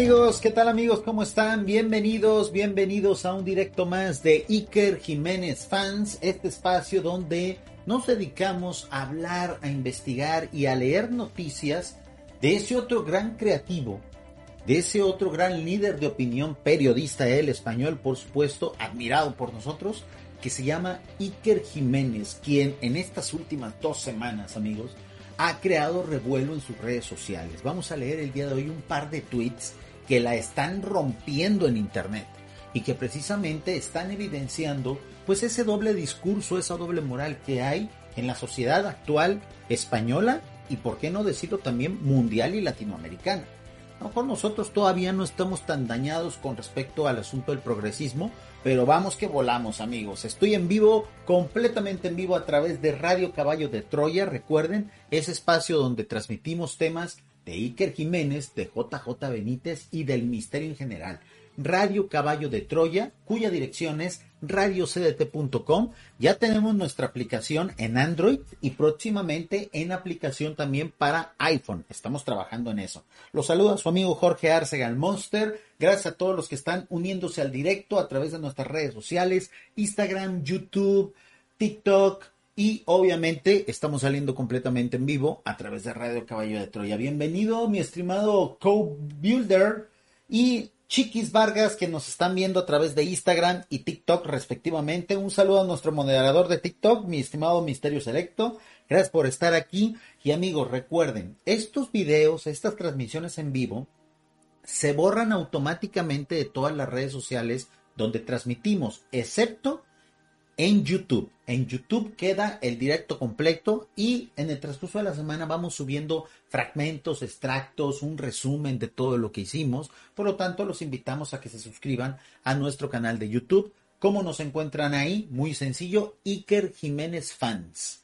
amigos? ¿Qué tal amigos? ¿Cómo están? Bienvenidos, bienvenidos a un directo más de Iker Jiménez Fans, este espacio donde nos dedicamos a hablar, a investigar y a leer noticias de ese otro gran creativo, de ese otro gran líder de opinión, periodista, el español, por supuesto, admirado por nosotros, que se llama Iker Jiménez, quien en estas últimas dos semanas, amigos, ha creado revuelo en sus redes sociales. Vamos a leer el día de hoy un par de tweets que la están rompiendo en internet y que precisamente están evidenciando pues ese doble discurso, esa doble moral que hay en la sociedad actual española y por qué no decirlo también mundial y latinoamericana. A lo mejor nosotros todavía no estamos tan dañados con respecto al asunto del progresismo, pero vamos que volamos amigos. Estoy en vivo, completamente en vivo a través de Radio Caballo de Troya. Recuerden, ese espacio donde transmitimos temas de Iker Jiménez, de JJ Benítez y del misterio en general. Radio Caballo de Troya, cuya dirección es radiocdt.com. Ya tenemos nuestra aplicación en Android y próximamente en aplicación también para iPhone. Estamos trabajando en eso. Los saluda su amigo Jorge Arcega, el Monster. Gracias a todos los que están uniéndose al directo a través de nuestras redes sociales, Instagram, YouTube, TikTok, y obviamente estamos saliendo completamente en vivo a través de Radio Caballo de Troya. Bienvenido, mi estimado co-builder y Chiquis Vargas que nos están viendo a través de Instagram y TikTok respectivamente. Un saludo a nuestro moderador de TikTok, mi estimado Misterio Selecto. Gracias por estar aquí. Y amigos, recuerden, estos videos, estas transmisiones en vivo, se borran automáticamente de todas las redes sociales donde transmitimos, excepto en YouTube. En YouTube queda el directo completo y en el transcurso de la semana vamos subiendo fragmentos, extractos, un resumen de todo lo que hicimos. Por lo tanto, los invitamos a que se suscriban a nuestro canal de YouTube. ¿Cómo nos encuentran ahí? Muy sencillo, Iker Jiménez Fans.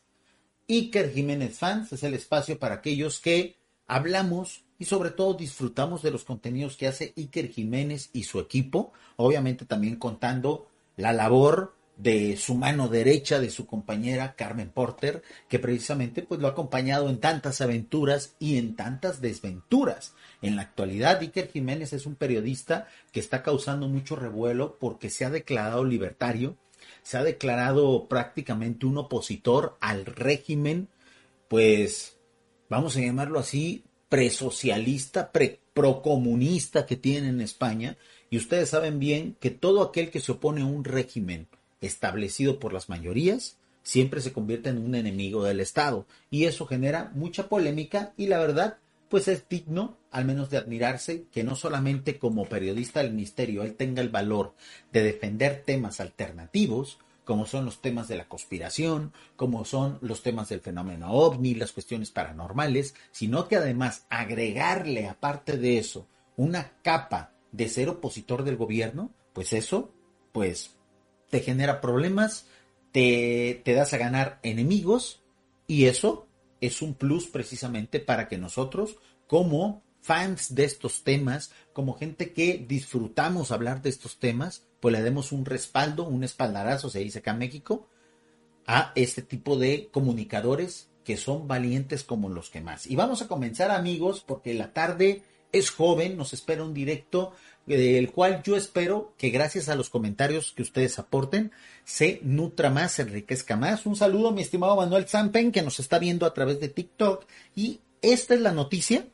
Iker Jiménez Fans es el espacio para aquellos que hablamos y sobre todo disfrutamos de los contenidos que hace Iker Jiménez y su equipo, obviamente también contando la labor de su mano derecha, de su compañera Carmen Porter, que precisamente pues lo ha acompañado en tantas aventuras y en tantas desventuras. En la actualidad, Iker Jiménez es un periodista que está causando mucho revuelo porque se ha declarado libertario, se ha declarado prácticamente un opositor al régimen, pues vamos a llamarlo así, presocialista, pre procomunista que tiene en España, y ustedes saben bien que todo aquel que se opone a un régimen establecido por las mayorías, siempre se convierte en un enemigo del Estado. Y eso genera mucha polémica y la verdad, pues es digno, al menos de admirarse, que no solamente como periodista del misterio él tenga el valor de defender temas alternativos, como son los temas de la conspiración, como son los temas del fenómeno ovni, las cuestiones paranormales, sino que además agregarle, aparte de eso, una capa de ser opositor del gobierno, pues eso, pues te genera problemas, te, te das a ganar enemigos y eso es un plus precisamente para que nosotros como fans de estos temas, como gente que disfrutamos hablar de estos temas, pues le demos un respaldo, un espaldarazo, se dice acá en México, a este tipo de comunicadores que son valientes como los que más. Y vamos a comenzar amigos, porque la tarde es joven, nos espera un directo del cual yo espero que gracias a los comentarios que ustedes aporten se nutra más, se enriquezca más. Un saludo a mi estimado Manuel Zampen que nos está viendo a través de TikTok y esta es la noticia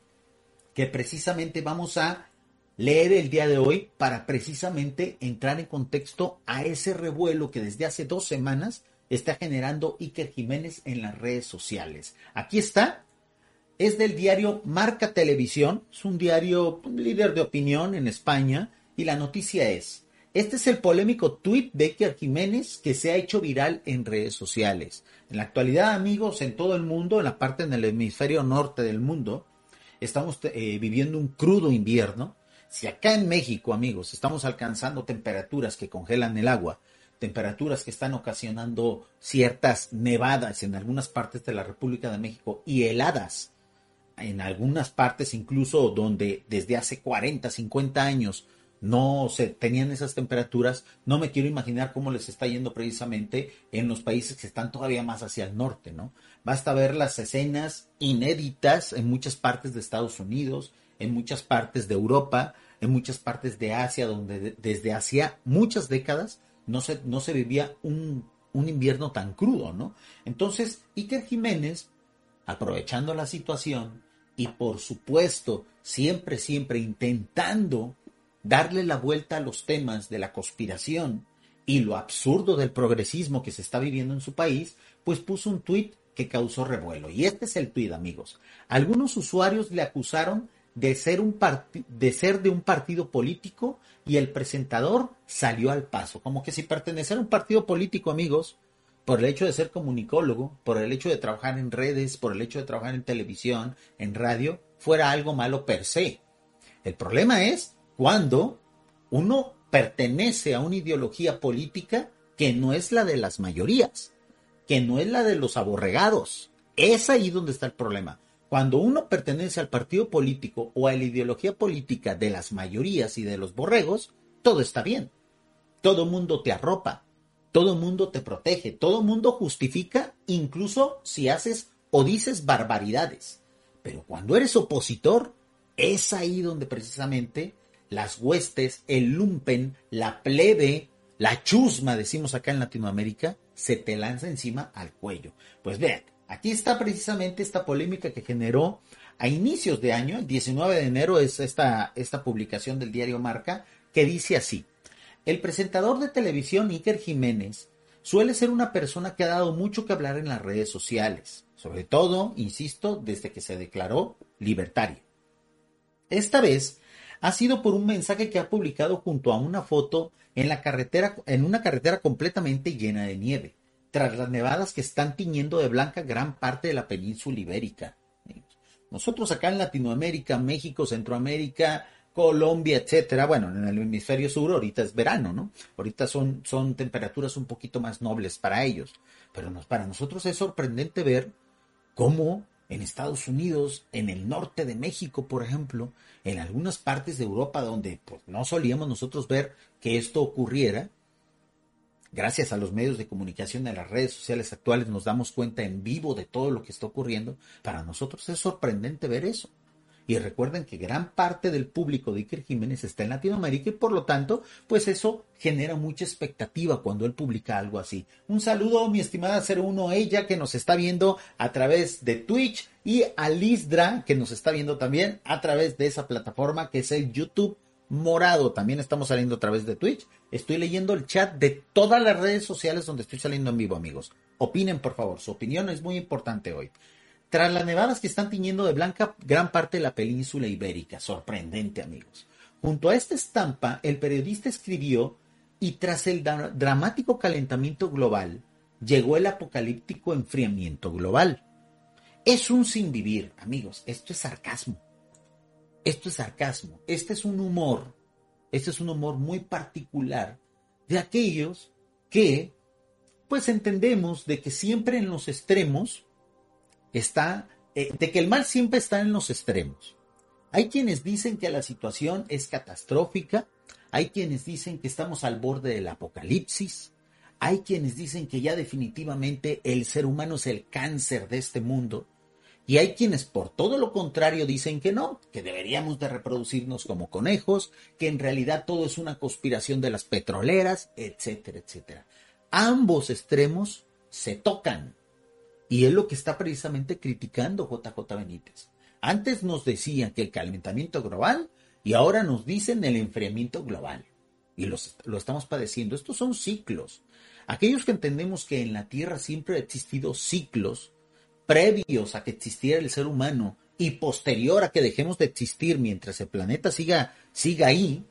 que precisamente vamos a leer el día de hoy para precisamente entrar en contexto a ese revuelo que desde hace dos semanas está generando Iker Jiménez en las redes sociales. Aquí está es del diario Marca Televisión, es un diario líder de opinión en España y la noticia es, Este es el polémico tuit de Iker Jiménez que se ha hecho viral en redes sociales. En la actualidad, amigos, en todo el mundo, en la parte en el hemisferio norte del mundo, estamos eh, viviendo un crudo invierno. Si acá en México, amigos, estamos alcanzando temperaturas que congelan el agua, temperaturas que están ocasionando ciertas nevadas en algunas partes de la República de México y heladas en algunas partes incluso donde desde hace 40, 50 años no se tenían esas temperaturas, no me quiero imaginar cómo les está yendo precisamente en los países que están todavía más hacia el norte, ¿no? Basta ver las escenas inéditas en muchas partes de Estados Unidos, en muchas partes de Europa, en muchas partes de Asia, donde desde hacía muchas décadas no se, no se vivía un, un invierno tan crudo, ¿no? Entonces, Iker Jiménez, aprovechando la situación y por supuesto, siempre, siempre intentando darle la vuelta a los temas de la conspiración y lo absurdo del progresismo que se está viviendo en su país, pues puso un tuit que causó revuelo. Y este es el tuit, amigos. Algunos usuarios le acusaron de ser, un de ser de un partido político y el presentador salió al paso. Como que si pertenecer a un partido político, amigos, por el hecho de ser comunicólogo, por el hecho de trabajar en redes, por el hecho de trabajar en televisión, en radio, fuera algo malo per se. El problema es cuando uno pertenece a una ideología política que no es la de las mayorías, que no es la de los aborregados. Es ahí donde está el problema. Cuando uno pertenece al partido político o a la ideología política de las mayorías y de los borregos, todo está bien. Todo mundo te arropa, todo mundo te protege, todo mundo justifica, incluso si haces o dices barbaridades. Pero cuando eres opositor, es ahí donde precisamente las huestes, el lumpen, la plebe, la chusma, decimos acá en Latinoamérica, se te lanza encima al cuello. Pues vean, aquí está precisamente esta polémica que generó a inicios de año, el 19 de enero es esta, esta publicación del diario Marca, que dice así, el presentador de televisión Iker Jiménez suele ser una persona que ha dado mucho que hablar en las redes sociales, sobre todo, insisto, desde que se declaró libertario. Esta vez ha sido por un mensaje que ha publicado junto a una foto en la carretera, en una carretera completamente llena de nieve, tras las nevadas que están tiñendo de blanca gran parte de la península ibérica. Nosotros acá en Latinoamérica, México, Centroamérica, Colombia, etcétera, bueno, en el hemisferio sur ahorita es verano, ¿no? Ahorita son, son temperaturas un poquito más nobles para ellos, pero para nosotros es sorprendente ver cómo en Estados Unidos, en el norte de México, por ejemplo, en algunas partes de Europa donde pues, no solíamos nosotros ver que esto ocurriera, gracias a los medios de comunicación de las redes sociales actuales nos damos cuenta en vivo de todo lo que está ocurriendo, para nosotros es sorprendente ver eso. Y recuerden que gran parte del público de Iker Jiménez está en Latinoamérica y por lo tanto, pues eso genera mucha expectativa cuando él publica algo así. Un saludo, mi estimada 01 ella que nos está viendo a través de Twitch y a Lisdra que nos está viendo también a través de esa plataforma que es el YouTube morado. También estamos saliendo a través de Twitch. Estoy leyendo el chat de todas las redes sociales donde estoy saliendo en vivo, amigos. Opinen, por favor. Su opinión es muy importante hoy. Tras las nevadas que están tiñendo de blanca gran parte de la península ibérica. Sorprendente, amigos. Junto a esta estampa, el periodista escribió, y tras el dramático calentamiento global, llegó el apocalíptico enfriamiento global. Es un sinvivir, amigos. Esto es sarcasmo. Esto es sarcasmo. Este es un humor. Este es un humor muy particular de aquellos que, pues entendemos de que siempre en los extremos está, eh, de que el mal siempre está en los extremos. Hay quienes dicen que la situación es catastrófica, hay quienes dicen que estamos al borde del apocalipsis, hay quienes dicen que ya definitivamente el ser humano es el cáncer de este mundo, y hay quienes por todo lo contrario dicen que no, que deberíamos de reproducirnos como conejos, que en realidad todo es una conspiración de las petroleras, etcétera, etcétera. Ambos extremos se tocan y es lo que está precisamente criticando JJ Benítez. Antes nos decían que el calentamiento global y ahora nos dicen el enfriamiento global. Y lo estamos padeciendo. Estos son ciclos. Aquellos que entendemos que en la Tierra siempre ha existido ciclos previos a que existiera el ser humano y posterior a que dejemos de existir mientras el planeta siga, siga ahí,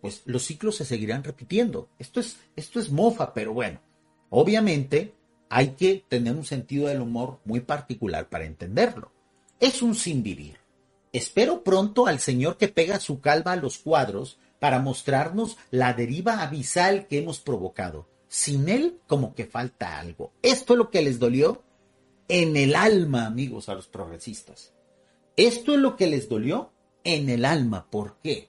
pues los ciclos se seguirán repitiendo. Esto es, esto es mofa, pero bueno, obviamente hay que tener un sentido del humor muy particular para entenderlo. Es un sin vivir. Espero pronto al señor que pega su calva a los cuadros para mostrarnos la deriva abisal que hemos provocado. Sin él, como que falta algo. Esto es lo que les dolió en el alma, amigos, a los progresistas. Esto es lo que les dolió en el alma. ¿Por qué?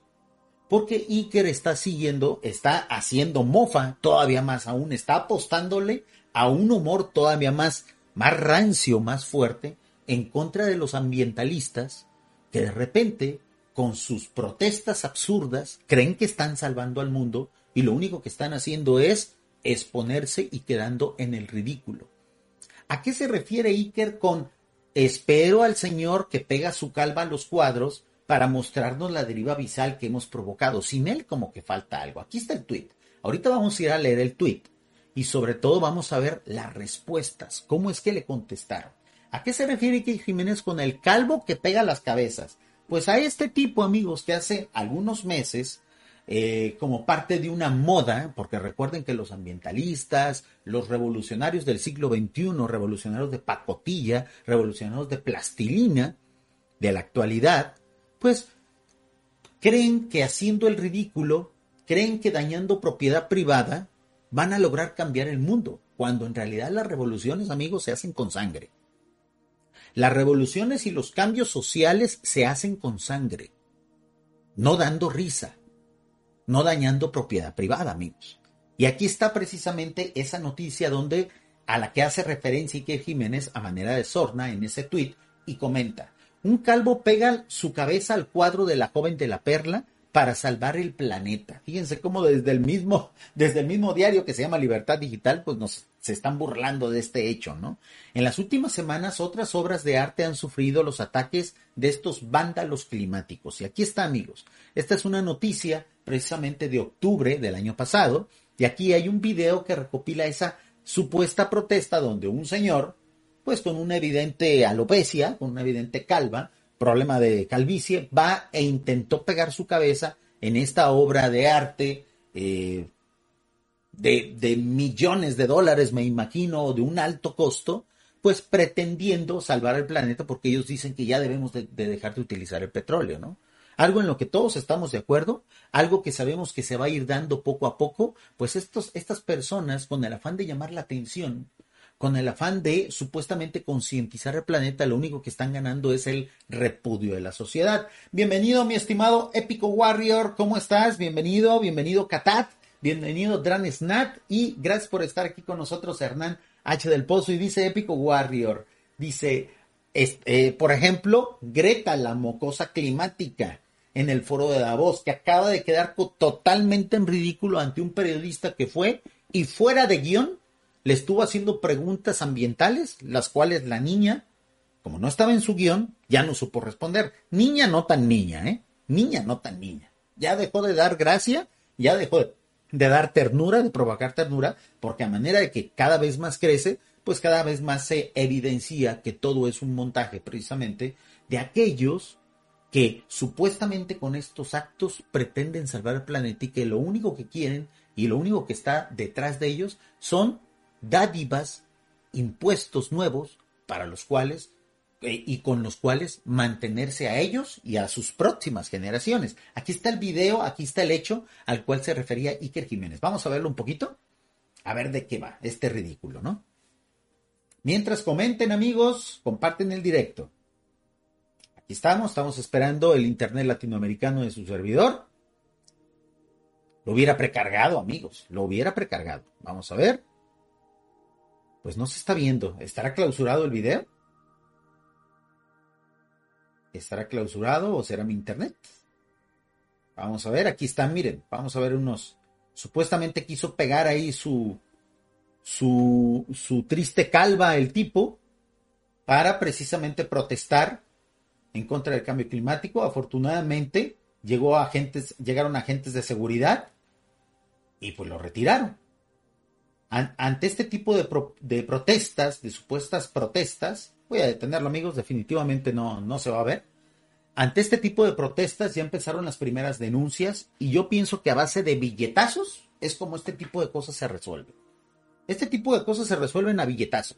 porque Iker está siguiendo, está haciendo mofa todavía más aún, está apostándole a un humor todavía más, más rancio, más fuerte, en contra de los ambientalistas que de repente, con sus protestas absurdas, creen que están salvando al mundo y lo único que están haciendo es exponerse y quedando en el ridículo. ¿A qué se refiere Iker con espero al señor que pega su calva a los cuadros para mostrarnos la deriva abisal que hemos provocado. Sin él como que falta algo. Aquí está el tweet. Ahorita vamos a ir a leer el tweet y sobre todo vamos a ver las respuestas. ¿Cómo es que le contestaron? ¿A qué se refiere Ike Jiménez con el calvo que pega las cabezas? Pues a este tipo, amigos, que hace algunos meses, eh, como parte de una moda, porque recuerden que los ambientalistas, los revolucionarios del siglo XXI, revolucionarios de pacotilla, revolucionarios de plastilina, de la actualidad, pues creen que haciendo el ridículo, creen que dañando propiedad privada van a lograr cambiar el mundo, cuando en realidad las revoluciones, amigos, se hacen con sangre. Las revoluciones y los cambios sociales se hacen con sangre, no dando risa, no dañando propiedad privada, amigos. Y aquí está precisamente esa noticia donde a la que hace referencia Iker Jiménez a manera de sorna en ese tuit y comenta, un calvo pega su cabeza al cuadro de la joven de la perla para salvar el planeta. Fíjense cómo desde el mismo, desde el mismo diario que se llama Libertad Digital, pues nos se están burlando de este hecho, ¿no? En las últimas semanas otras obras de arte han sufrido los ataques de estos vándalos climáticos. Y aquí está, amigos. Esta es una noticia precisamente de octubre del año pasado. Y aquí hay un video que recopila esa supuesta protesta donde un señor pues con una evidente alopecia, con una evidente calva, problema de calvicie, va e intentó pegar su cabeza en esta obra de arte eh, de, de, millones de dólares, me imagino, de un alto costo, pues pretendiendo salvar el planeta porque ellos dicen que ya debemos de, de dejar de utilizar el petróleo, ¿no? Algo en lo que todos estamos de acuerdo, algo que sabemos que se va a ir dando poco a poco, pues estos, estas personas, con el afán de llamar la atención, con el afán de supuestamente concientizar el planeta, lo único que están ganando es el repudio de la sociedad. Bienvenido, mi estimado Épico Warrior, ¿cómo estás? Bienvenido, bienvenido Katat, bienvenido Dran Snat y gracias por estar aquí con nosotros, Hernán H. del Pozo. Y dice Épico Warrior, dice, eh, por ejemplo, Greta, la mocosa climática en el foro de Davos, que acaba de quedar totalmente en ridículo ante un periodista que fue y fuera de guion le estuvo haciendo preguntas ambientales, las cuales la niña, como no estaba en su guion, ya no supo responder. Niña no tan niña, ¿eh? Niña no tan niña. Ya dejó de dar gracia, ya dejó de, dar ternura, de provocar ternura, porque a manera de que cada vez más crece, pues cada vez más se evidencia que todo es un montaje precisamente de aquellos que supuestamente con estos actos pretenden salvar el planeta y que lo único que quieren y lo único que está detrás de ellos son dádivas, impuestos nuevos para los cuales eh, y con los cuales mantenerse a ellos y a sus próximas generaciones. Aquí está el video, aquí está el hecho al cual se refería Iker Jiménez. Vamos a verlo un poquito, a ver de qué va este ridículo, ¿no? Mientras comenten amigos, comparten el directo. Aquí estamos, estamos esperando el Internet latinoamericano de su servidor. Lo hubiera precargado, amigos, lo hubiera precargado. Vamos a ver pues no se está viendo. ¿Estará clausurado el video? ¿Estará clausurado o será mi internet? Vamos a ver, aquí están, miren, vamos a ver unos. Supuestamente quiso pegar ahí su, su, su triste calva el tipo para precisamente protestar en contra del cambio climático. Afortunadamente llegó agentes, llegaron agentes de seguridad y pues lo retiraron ante este tipo de, protestas, de supuestas protestas, voy a detenerlo amigos, definitivamente no, no se va a ver. ante este tipo de protestas ya empezaron las primeras denuncias y yo pienso que a base de billetazos es como este tipo de cosas se resuelven. Este tipo de cosas se resuelven a billetazos.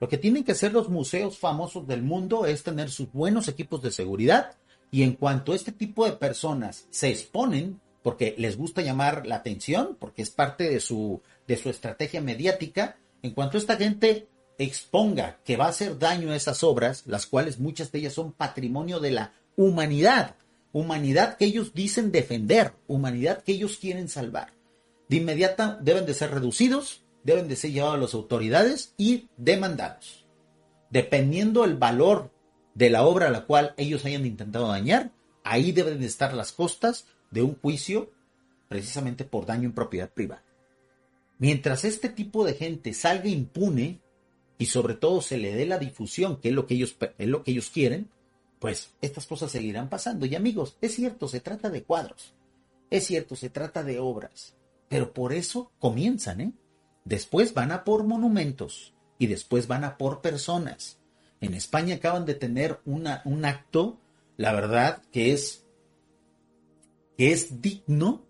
Lo que tienen que hacer los museos famosos del mundo es tener sus buenos equipos de seguridad y en cuanto este tipo de personas se exponen porque les gusta llamar la atención, porque es parte de su, de su estrategia mediática, en cuanto esta gente exponga que va a hacer daño a esas obras, las cuales muchas de ellas son patrimonio de la humanidad, humanidad que ellos dicen defender, humanidad que ellos quieren salvar. De inmediata deben de ser reducidos, deben de ser llevados a las autoridades y demandados. Dependiendo el valor de la obra a la cual ellos hayan intentado dañar, ahí deben de estar las costas de un juicio precisamente por daño en propiedad privada. Mientras este tipo de gente salga impune y sobre todo se le dé la difusión, que es lo que ellos, es lo que ellos quieren, pues estas cosas seguirán pasando. Y amigos, es cierto, se trata de cuadros, es cierto, se trata de obras, pero por eso comienzan, ¿eh? Después van a por monumentos y después van a por personas. En España acaban de tener un acto, la verdad, que es, que es digno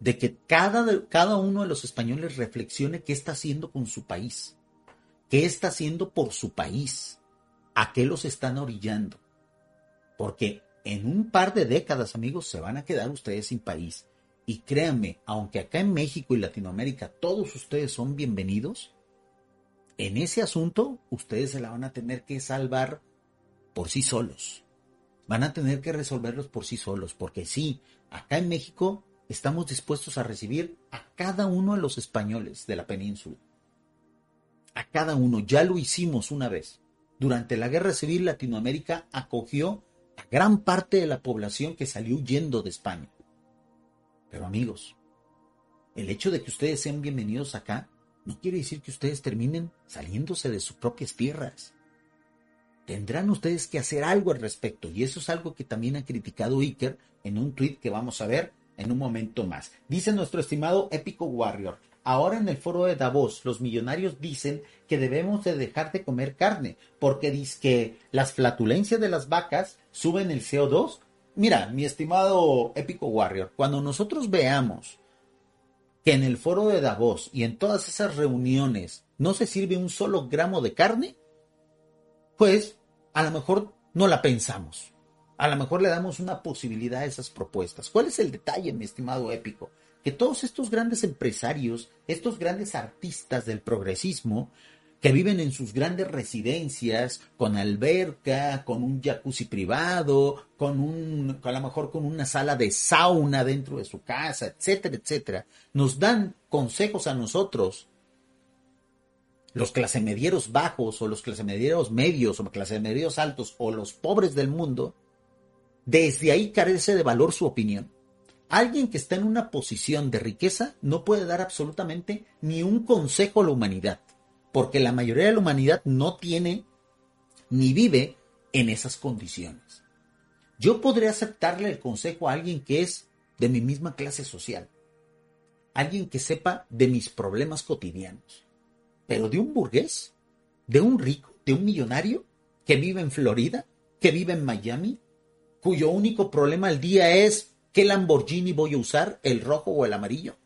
de que cada, cada uno de los españoles reflexione qué está haciendo con su país, qué está haciendo por su país, a qué los están orillando. Porque en un par de décadas, amigos, se van a quedar ustedes sin país. Y créanme, aunque acá en México y Latinoamérica todos ustedes son bienvenidos, en ese asunto ustedes se la van a tener que salvar por sí solos. Van a tener que resolverlos por sí solos, porque sí, acá en México estamos dispuestos a recibir a cada uno de los españoles de la península. A cada uno, ya lo hicimos una vez. Durante la Guerra Civil Latinoamérica acogió a gran parte de la población que salió huyendo de España. Pero amigos, el hecho de que ustedes sean bienvenidos acá no quiere decir que ustedes terminen saliéndose de sus propias tierras. Tendrán ustedes que hacer algo al respecto y eso es algo que también ha criticado Iker en un tuit que vamos a ver en un momento más. Dice nuestro estimado Épico Warrior, Ahora en el foro de Davos, los millonarios dicen que debemos de dejar de comer carne, porque dice que las flatulencias de las vacas suben el CO2. Mira, mi estimado Épico Warrior, cuando nosotros veamos que en el foro de Davos y en todas esas reuniones no se sirve un solo gramo de carne, pues a lo mejor no la pensamos. A lo mejor le damos una posibilidad a esas propuestas. ¿Cuál es el detalle, mi estimado épico? Que todos estos grandes empresarios, estos grandes artistas del progresismo, que viven en sus grandes residencias, con alberca, con un jacuzzi privado, con un, a lo mejor con una sala de sauna dentro de su casa, etcétera, etcétera, nos dan consejos a nosotros, los clasemedieros bajos o los clasemedieros medios o clasemedieros altos o los pobres del mundo, desde ahí carece de valor su opinión. Alguien que está en una posición de riqueza no puede dar absolutamente ni un consejo a la humanidad, porque la mayoría de la humanidad no tiene ni vive en esas condiciones. Yo podría aceptarle el consejo a alguien que es de mi misma clase social, alguien que sepa de mis problemas cotidianos, pero de un burgués, de un rico, de un millonario que vive en Florida, que vive en Miami, cuyo único problema al día es qué Lamborghini voy a usar, el rojo o el amarillo.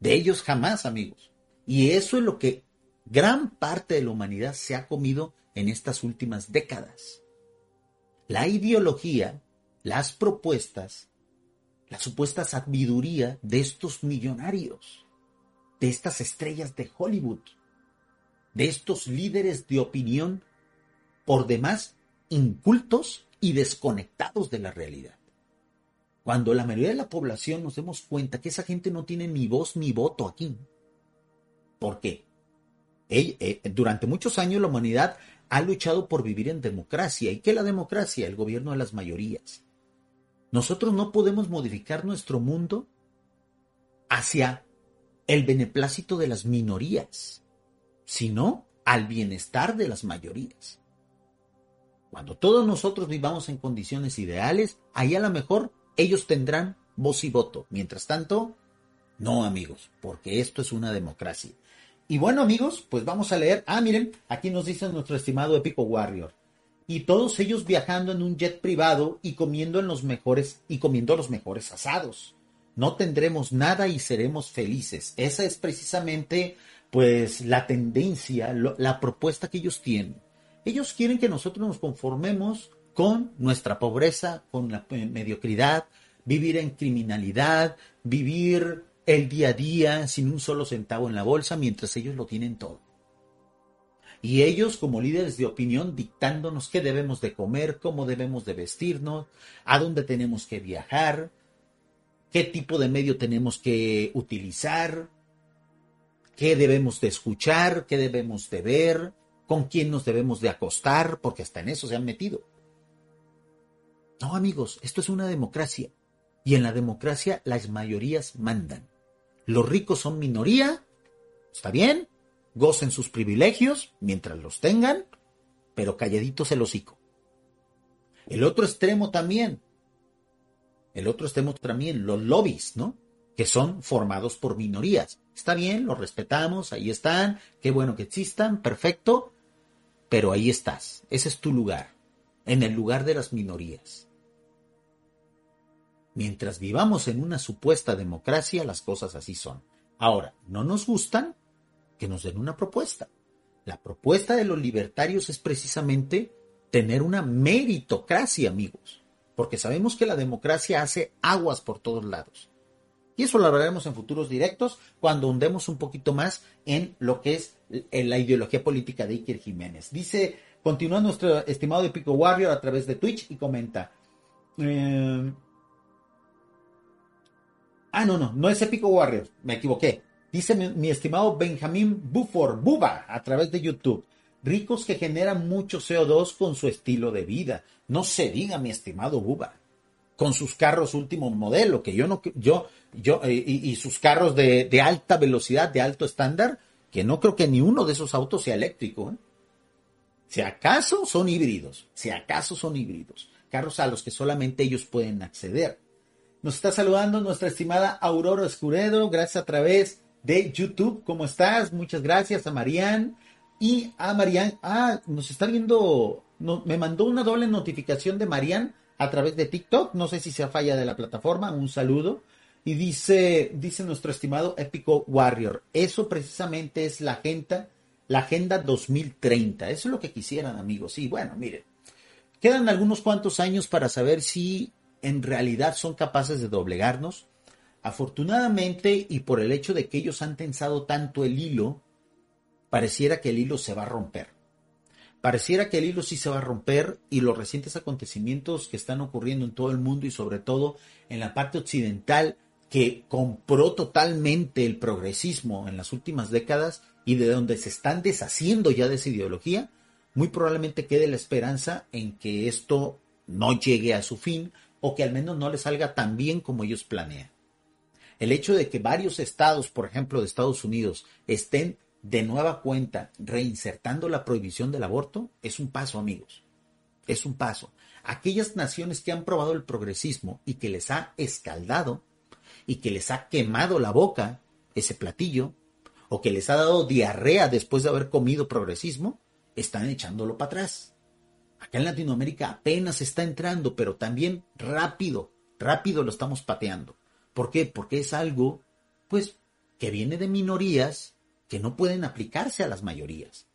De ellos jamás, amigos. Y eso es lo que gran parte de la humanidad se ha comido en estas últimas décadas. La ideología, las propuestas, la supuesta sabiduría de estos millonarios, de estas estrellas de Hollywood, de estos líderes de opinión por demás incultos y desconectados de la realidad. Cuando la mayoría de la población nos demos cuenta que esa gente no tiene ni voz ni voto aquí. ¿Por qué? Eh, durante muchos años la humanidad ha luchado por vivir en democracia. ¿Y qué la democracia? El gobierno de las mayorías. Nosotros no podemos modificar nuestro mundo hacia el beneplácito de las minorías, sino al bienestar de las mayorías. Cuando todos nosotros vivamos en condiciones ideales, ahí a lo mejor ellos tendrán voz y voto. Mientras tanto, no amigos, porque esto es una democracia. Y bueno amigos, pues vamos a leer. Ah, miren, aquí nos dice nuestro estimado Épico Warrior. y todos ellos viajando en un jet privado y comiendo en los mejores y comiendo los mejores asados. No tendremos nada y seremos felices. Esa es precisamente pues la tendencia, la propuesta que ellos tienen. Ellos quieren que nosotros nos conformemos con nuestra pobreza, con la mediocridad, vivir en criminalidad, vivir el día a día sin un solo centavo en la bolsa mientras ellos lo tienen todo. Y ellos como líderes de opinión dictándonos qué debemos de comer, cómo debemos de vestirnos, a dónde tenemos que viajar, qué tipo de medio tenemos que utilizar, qué debemos de escuchar, qué debemos de ver, con quién nos debemos de acostar, porque hasta en eso se han metido. No, amigos, esto es una democracia. Y en la democracia las mayorías mandan. Los ricos son minoría, está bien, gocen sus privilegios mientras los tengan, pero calladitos el hocico. El otro extremo también, el otro extremo también, los lobbies, ¿no? Que son formados por minorías. Está bien, los respetamos, ahí están, qué bueno que existan, perfecto, pero ahí estás, ese es tu lugar, en el lugar de las minorías. Mientras vivamos en una supuesta democracia, las cosas así son. Ahora, no nos gustan, que nos den una propuesta. La propuesta de los libertarios es precisamente tener una meritocracia, amigos, porque sabemos que la democracia hace aguas por todos lados. Y eso lo hablaremos en futuros directos cuando hundemos un poquito más en lo que es la ideología política de Iker Jiménez. Dice, continúa nuestro estimado Epico Warrior a través de Twitch y comenta. Eh, Ah, no, no, no es Épico Warrior, me equivoqué. Dice mi, estimado Benjamín Buford, Buba, a través de YouTube. Ricos que generan mucho CO2 con su estilo de vida. No se diga, mi estimado Buba. Con sus carros último modelo, que yo no, yo, yo, eh, y, sus carros de, alta velocidad, de alto estándar, que no creo que ni uno de esos autos sea eléctrico. ¿eh? Si acaso son híbridos, si acaso son híbridos, carros a los que solamente ellos pueden acceder. Nos está saludando nuestra estimada Aurora Escuredo, gracias a través de YouTube. ¿Cómo estás? Muchas gracias a Marian. Y a Marian, ah, nos está viendo, me mandó una doble notificación de Marian a través de TikTok. No sé si sea falla de la plataforma. Un saludo. Y dice, dice nuestro estimado Épico Warrior, eso precisamente es la agenda, la agenda 2030. Eso es lo que quisieran, amigos. Y bueno, miren, quedan algunos cuantos años para saber si en realidad son capaces de doblegarnos? Afortunadamente, y por el hecho de que ellos han tensado tanto el hilo, pareciera que el hilo se va a romper. Pareciera que el hilo sí se va a romper y los recientes acontecimientos que están ocurriendo en todo el mundo y sobre todo en la parte occidental que compró totalmente el progresismo en las últimas décadas y de donde se están deshaciendo ya de esa ideología, muy probablemente quede la esperanza en que esto no llegue a su fin, o que al menos no le salga tan bien como ellos planean. El hecho de que varios estados, por ejemplo de Estados Unidos, estén de nueva cuenta reinsertando la prohibición del aborto es un paso, amigos. Es un paso. Aquellas naciones que han probado el progresismo y que les ha escaldado y que les ha quemado la boca ese platillo, o que les ha dado diarrea después de haber comido progresismo, están echándolo para atrás. Acá en Latinoamérica apenas está entrando, pero también rápido, rápido lo estamos pateando. ¿Por qué? Porque es algo, pues, que viene de minorías que no pueden aplicarse a las mayorías.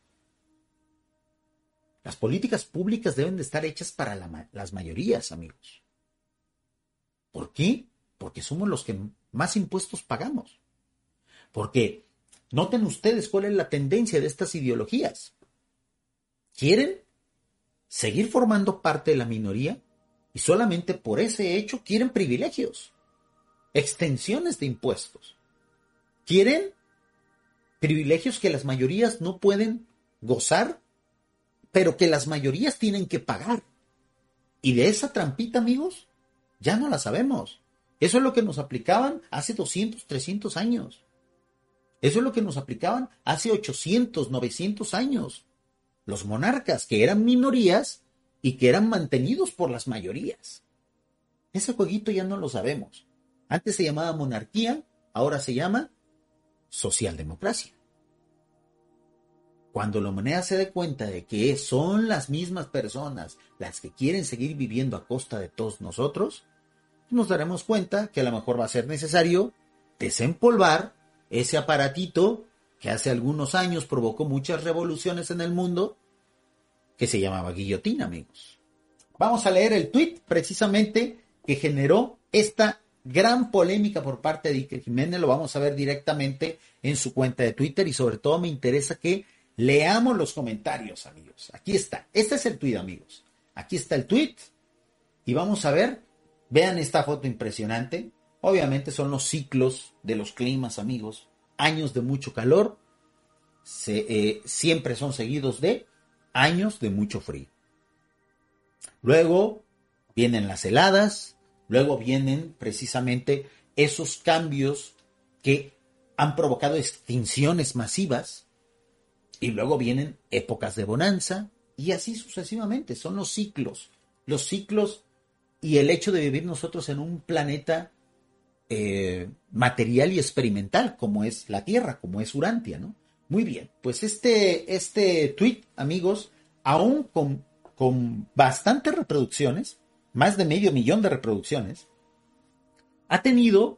Las políticas públicas deben de estar hechas para las mayorías, amigos. ¿Por qué? Porque somos los que más impuestos pagamos. Porque noten ustedes cuál es la tendencia de estas ideologías. Quieren seguir formando parte de la minoría y solamente por ese hecho quieren privilegios, extensiones de impuestos. Quieren privilegios que las mayorías no pueden gozar, pero que las mayorías tienen que pagar. Y de esa trampita, amigos, ya no la sabemos. Eso es lo que nos aplicaban hace 200, 300 años. Eso es lo que nos aplicaban hace 800, 900 años los monarcas, que eran minorías y que eran mantenidos por las mayorías. Ese jueguito ya no lo sabemos. Antes se llamaba monarquía, ahora se llama socialdemocracia. Cuando la humanidad se dé cuenta de que son las mismas personas las que quieren seguir viviendo a costa de todos nosotros, nos daremos cuenta que a lo mejor va a ser necesario desempolvar ese aparatito que hace algunos años provocó muchas revoluciones en el mundo, que se llamaba guillotina, amigos. Vamos a leer el tweet precisamente que generó esta gran polémica por parte de Iker Jiménez, lo vamos a ver directamente en su cuenta de Twitter y sobre todo me interesa que leamos los comentarios, amigos. Aquí está, este es el tweet, amigos. Aquí está el tweet y vamos a ver, vean esta foto impresionante. Obviamente son los ciclos de los climas, amigos. Años de mucho calor eh, siempre son seguidos de años de mucho frío. Luego vienen las heladas, luego vienen precisamente esos cambios que han provocado extinciones masivas y luego vienen épocas de bonanza y así sucesivamente. Son los ciclos, los ciclos y el hecho de vivir nosotros en un planeta eh, material y experimental como es la Tierra, como es Urantia, ¿no? Muy bien, pues este, este tweet, amigos, aún con, con bastantes reproducciones, más de medio millón de reproducciones, ha tenido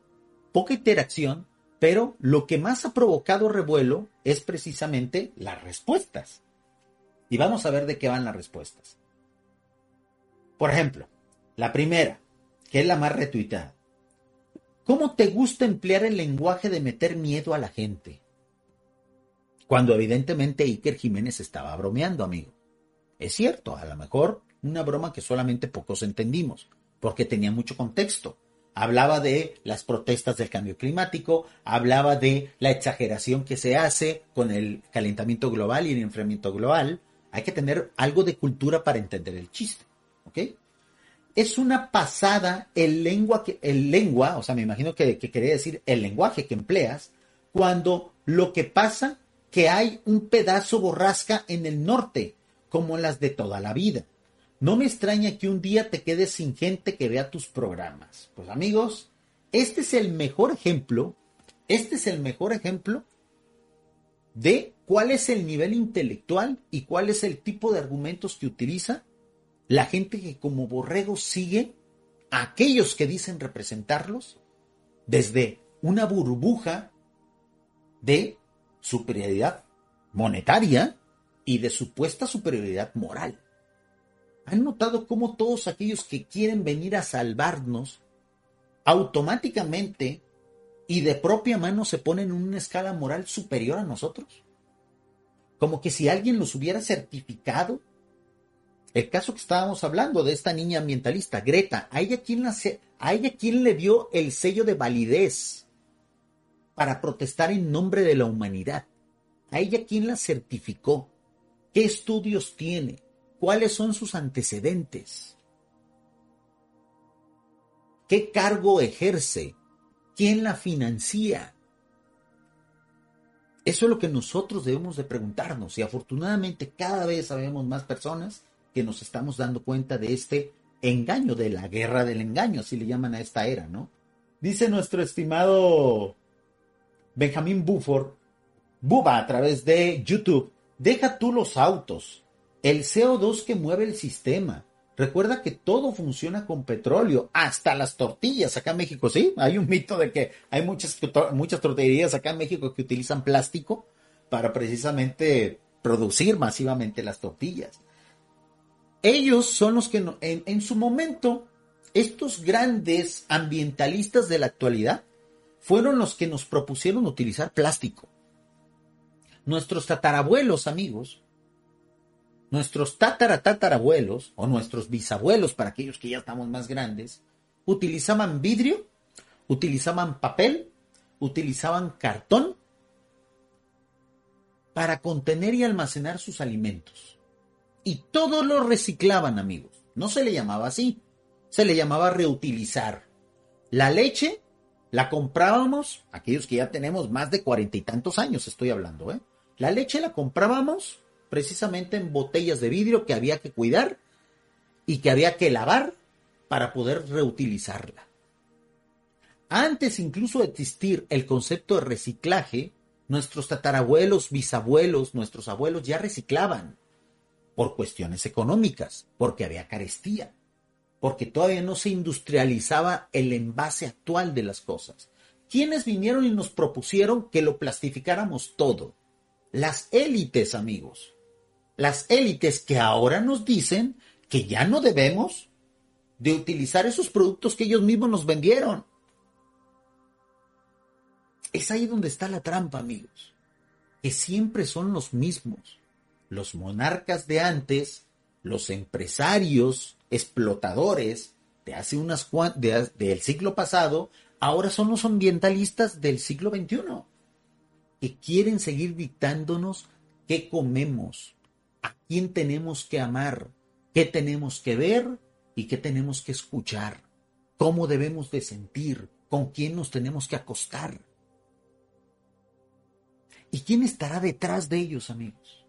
poca interacción, pero lo que más ha provocado revuelo es precisamente las respuestas. Y vamos a ver de qué van las respuestas. Por ejemplo, la primera, que es la más retuitada. ¿Cómo te gusta emplear el lenguaje de meter miedo a la gente? Cuando evidentemente Iker Jiménez estaba bromeando, amigo. Es cierto, a lo mejor una broma que solamente pocos entendimos, porque tenía mucho contexto. Hablaba de las protestas del cambio climático, hablaba de la exageración que se hace con el calentamiento global y el enfriamiento global. Hay que tener algo de cultura para entender el chiste, ¿ok? es una pasada el lengua, que, el lengua, o sea, me imagino que, que quería decir el lenguaje que empleas, cuando lo que pasa que hay un pedazo borrasca en el norte, como las de toda la vida. No me extraña que un día te quedes sin gente que vea tus programas. Pues amigos, este es el mejor ejemplo, este es el mejor ejemplo de cuál es el nivel intelectual y cuál es el tipo de argumentos que utiliza la gente que como borregos sigue a aquellos que dicen representarlos desde una burbuja de superioridad monetaria y de supuesta superioridad moral. ¿Han notado cómo todos aquellos que quieren venir a salvarnos automáticamente y de propia mano se ponen en una escala moral superior a nosotros? Como que si alguien los hubiera certificado el caso que estábamos hablando de esta niña ambientalista, Greta, a ella quién, a ella quién le dio el sello de validez para protestar en nombre de la humanidad. A ella quién la certificó. ¿Qué estudios tiene? ¿Cuáles son sus antecedentes? ¿Qué cargo ejerce? ¿Quién la financia? Eso es lo que nosotros debemos de preguntarnos y afortunadamente cada vez sabemos más personas que nos estamos dando cuenta de este engaño, de la guerra del engaño, así le llaman a esta era, ¿no? Dice nuestro estimado Benjamín Buford, Buba a través de YouTube, deja tú los autos, el CO2 que mueve el sistema. Recuerda que todo funciona con petróleo, hasta las tortillas acá en México, ¿sí? Hay un mito de que hay muchas, muchas tortillerías acá en México que utilizan plástico para precisamente producir masivamente las tortillas. Ellos son los que en, su momento, estos grandes ambientalistas de la actualidad, fueron los que nos propusieron utilizar plástico. Nuestros tatarabuelos, amigos, nuestros tataratatarabuelos o nuestros bisabuelos, para aquellos que ya estamos más grandes, utilizaban vidrio, utilizaban papel, utilizaban cartón para contener y almacenar sus alimentos y todo lo reciclaban, amigos. No se le llamaba así, se le llamaba reutilizar. La leche la comprábamos, aquellos que ya tenemos más de cuarenta y tantos años estoy hablando, ¿eh? La leche la comprábamos precisamente en botellas de vidrio que había que cuidar y que había que lavar para poder reutilizarla. Antes incluso de existir el concepto de reciclaje, Nuestros tatarabuelos, bisabuelos, nuestros abuelos ya reciclaban por cuestiones económicas, porque había carestía, porque todavía no se industrializaba el envase actual de las cosas. ¿Quiénes vinieron y nos propusieron que lo plastificáramos todo? Las élites, amigos. Las élites que ahora nos dicen que ya no debemos de utilizar esos productos que ellos mismos nos vendieron. Es ahí donde está la trampa, amigos. Que siempre son los mismos. Los monarcas de antes, los empresarios, explotadores de hace unas del siglo pasado, ahora son los ambientalistas del siglo XXI, que quieren seguir dictándonos qué comemos, a quién tenemos que amar, qué tenemos que ver y qué tenemos que escuchar, cómo debemos de sentir, con quién nos tenemos que acostar. ¿Y quién estará detrás de ellos, amigos?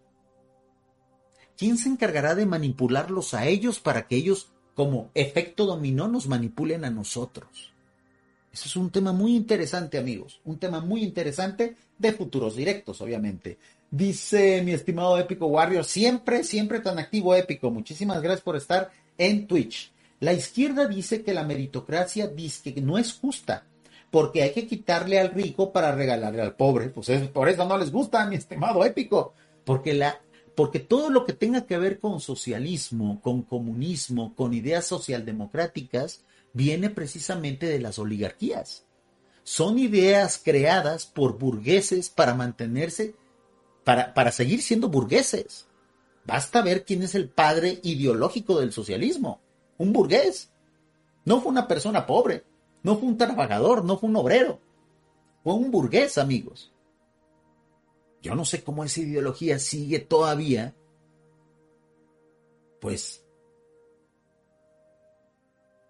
¿Quién se encargará de manipularlos a ellos para que ellos, como efecto dominó, nos manipulen a nosotros? Eso es un tema muy interesante, amigos. Un tema muy interesante de futuros directos, obviamente. Dice mi estimado Épico Warrior, siempre, siempre tan activo Épico. Muchísimas gracias por estar en Twitch. La izquierda dice que la meritocracia dice que no es justa porque hay que quitarle al rico para regalarle al pobre. Pues por eso no les gusta, mi estimado épico, porque la porque todo lo que tenga que ver con socialismo, con comunismo, con ideas socialdemocráticas, viene precisamente de las oligarquías. Son ideas creadas por burgueses para mantenerse, para, para seguir siendo burgueses. Basta ver quién es el padre ideológico del socialismo. Un burgués. No fue una persona pobre. No fue un trabajador, no fue un obrero. Fue un burgués, amigos. Yo no sé cómo esa ideología sigue todavía, pues,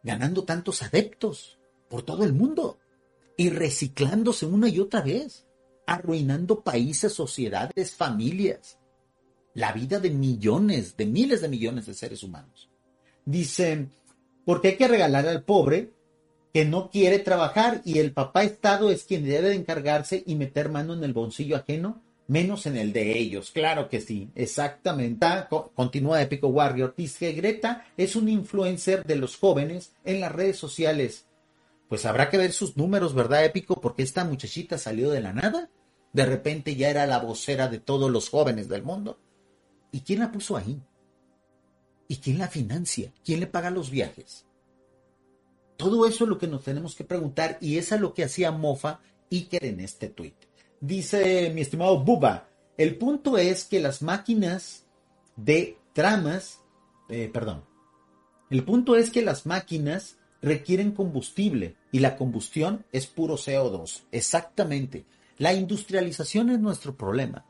ganando tantos adeptos por todo el mundo y reciclándose una y otra vez, arruinando países, sociedades, familias, la vida de millones, de miles de millones de seres humanos. Dicen, porque hay que regalar al pobre que no quiere trabajar y el papá Estado es quien debe de encargarse y meter mano en el bolsillo ajeno, menos en el de ellos. Claro que sí, exactamente. Continúa Épico Warrior. Dice Greta es un influencer de los jóvenes en las redes sociales. Pues habrá que ver sus números, ¿verdad, Épico? Porque esta muchachita salió de la nada. De repente ya era la vocera de todos los jóvenes del mundo. ¿Y quién la puso ahí? ¿Y quién la financia? ¿Quién le paga los viajes? Todo eso es lo que nos tenemos que preguntar y es a lo que hacía Mofa Iker en este tweet. Dice mi estimado Buba, el punto es que las máquinas de tramas, eh, perdón, el punto es que las máquinas requieren combustible y la combustión es puro CO2. Exactamente. La industrialización es nuestro problema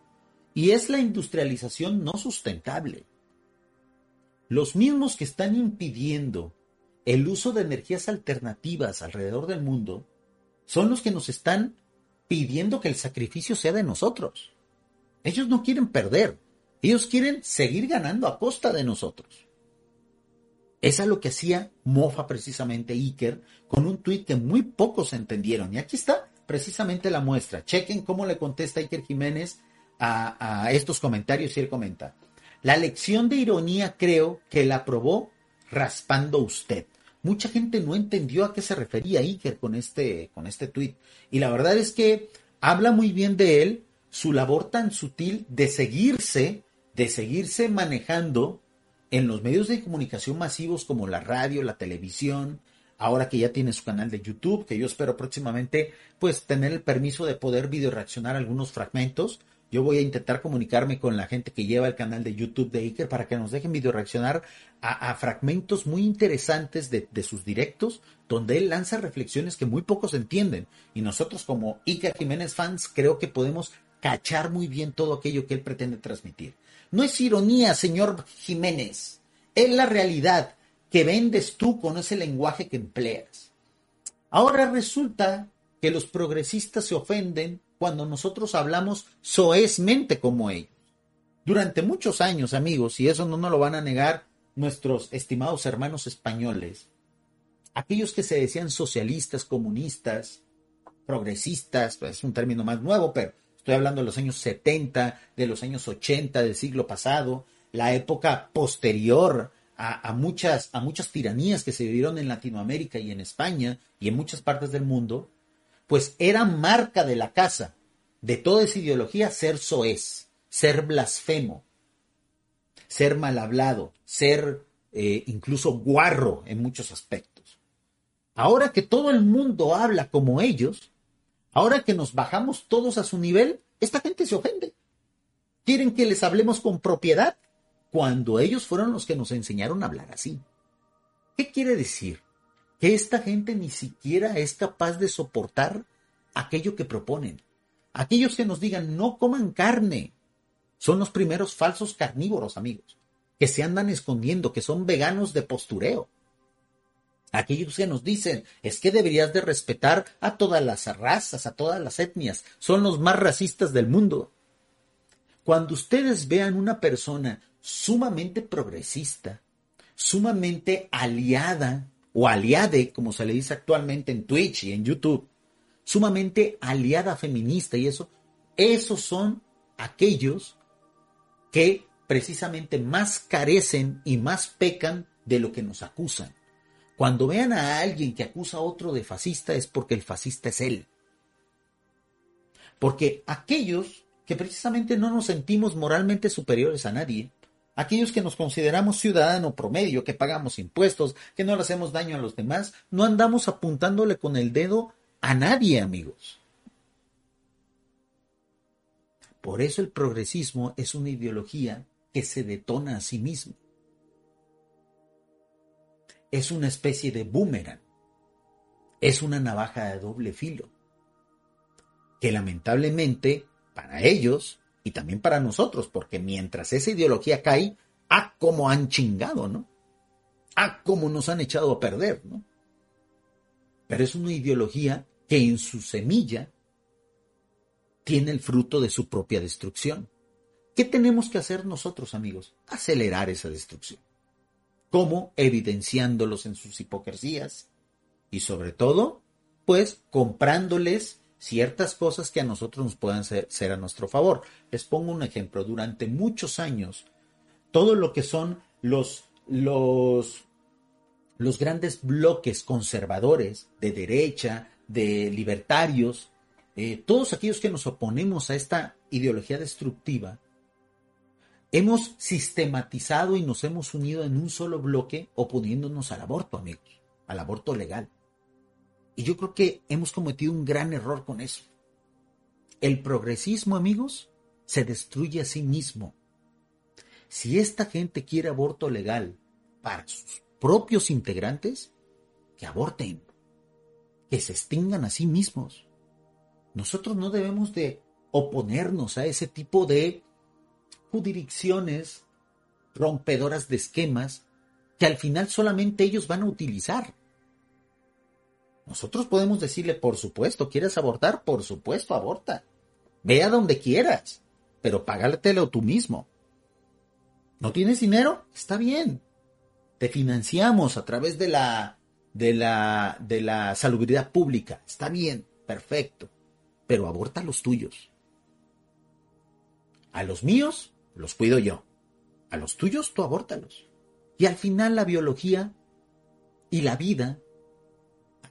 y es la industrialización no sustentable. Los mismos que están impidiendo el uso de energías alternativas alrededor del mundo son los que nos están pidiendo que el sacrificio sea de nosotros. Ellos no quieren perder, ellos quieren seguir ganando a costa de nosotros. Es a lo que hacía Mofa precisamente Iker con un tuit que muy pocos entendieron. Y aquí está precisamente la muestra. Chequen cómo le contesta Iker Jiménez a, estos comentarios y él comenta. La lección de ironía creo que la probó raspando usted. Mucha gente no entendió a qué se refería Iker con este, con este tuit. Y la verdad es que habla muy bien de él, su labor tan sutil de seguirse, de seguirse manejando en los medios de comunicación masivos como la radio, la televisión, ahora que ya tiene su canal de YouTube, que yo espero próximamente pues tener el permiso de poder video reaccionar algunos fragmentos yo voy a intentar comunicarme con la gente que lleva el canal de YouTube de Iker para que nos dejen video reaccionar a, fragmentos muy interesantes de, sus directos, donde él lanza reflexiones que muy pocos entienden. Y nosotros como Iker Jiménez fans creo que podemos cachar muy bien todo aquello que él pretende transmitir. No es ironía, señor Jiménez. Es la realidad que vendes tú con ese lenguaje que empleas. Ahora resulta que los progresistas se ofenden cuando nosotros hablamos soezmente como ellos. Durante muchos años, amigos, y eso no nos lo van a negar nuestros estimados hermanos españoles, aquellos que se decían socialistas, comunistas, progresistas, es un término más nuevo, pero Estoy hablando de los años 70, de los años 80 del siglo pasado, la época posterior a, muchas, a muchas tiranías que se vivieron en Latinoamérica y en España y en muchas partes del mundo, pues era marca de la casa de toda esa ideología ser soez, ser blasfemo, ser mal hablado, ser eh, incluso guarro en muchos aspectos. Ahora que todo el mundo habla como ellos, ahora que nos bajamos todos a su nivel, esta gente se ofende. Quieren que les hablemos con propiedad cuando ellos fueron los que nos enseñaron a hablar así. ¿Qué quiere decir? Que esta gente ni siquiera es capaz de soportar aquello que proponen. Aquellos que nos digan no coman carne son los primeros falsos carnívoros, amigos, que se andan escondiendo, que son veganos de postureo. Aquellos que nos dicen es que deberías de respetar a todas las razas, a todas las etnias, son los más racistas del mundo. Cuando ustedes vean una persona sumamente progresista, sumamente aliada o aliade, como se le dice actualmente en Twitch y en YouTube, sumamente aliada feminista y eso, esos son aquellos que precisamente más carecen y más pecan de lo que nos acusan. Cuando vean a alguien que acusa a otro de fascista es porque el fascista es él. Porque aquellos que precisamente no nos sentimos moralmente superiores a nadie, aquellos que nos consideramos ciudadano promedio, que pagamos impuestos, que no le hacemos daño a los demás, no andamos apuntándole con el dedo a nadie, amigos. Por eso el progresismo es una ideología que se detona a sí mismo. Es una especie de boomerang. Es una navaja de doble filo. Que lamentablemente para ellos y también para nosotros, porque mientras esa ideología cae, ¡ah, cómo han chingado, ¿no? ¡ah, cómo nos han echado a perder, ¿no? Pero es una ideología que en su semilla tiene el fruto de su propia destrucción. ¿Qué tenemos que hacer nosotros, amigos? Acelerar esa destrucción. ¿Cómo? Evidenciándolos en sus hipocresías y sobre todo, pues comprándoles ciertas cosas que a nosotros nos puedan ser, a nuestro favor. Les pongo un ejemplo. Durante muchos años, todo lo que son los, los, los grandes bloques conservadores de derecha, de libertarios, eh, todos aquellos que nos oponemos a esta ideología destructiva, hemos sistematizado y nos hemos unido en un solo bloque oponiéndonos al aborto, amigos, al aborto legal. Y yo creo que hemos cometido un gran error con eso. El progresismo, amigos, se destruye a sí mismo. Si esta gente quiere aborto legal para sus propios integrantes, que aborten que se extingan a sí mismos. Nosotros no debemos de oponernos a ese tipo de jurisdicciones rompedoras de esquemas que al final solamente ellos van a utilizar. Nosotros podemos decirle, por supuesto, ¿quieres abortar? Por supuesto, aborta. Ve a donde quieras, pero págatelo tú mismo. ¿No tienes dinero? Está bien. Te financiamos a través de la de la, de la salubridad pública. Está bien, perfecto, pero aborta a los tuyos. A los míos los cuido yo. A los tuyos tú abórtalos. Y al final la biología y la vida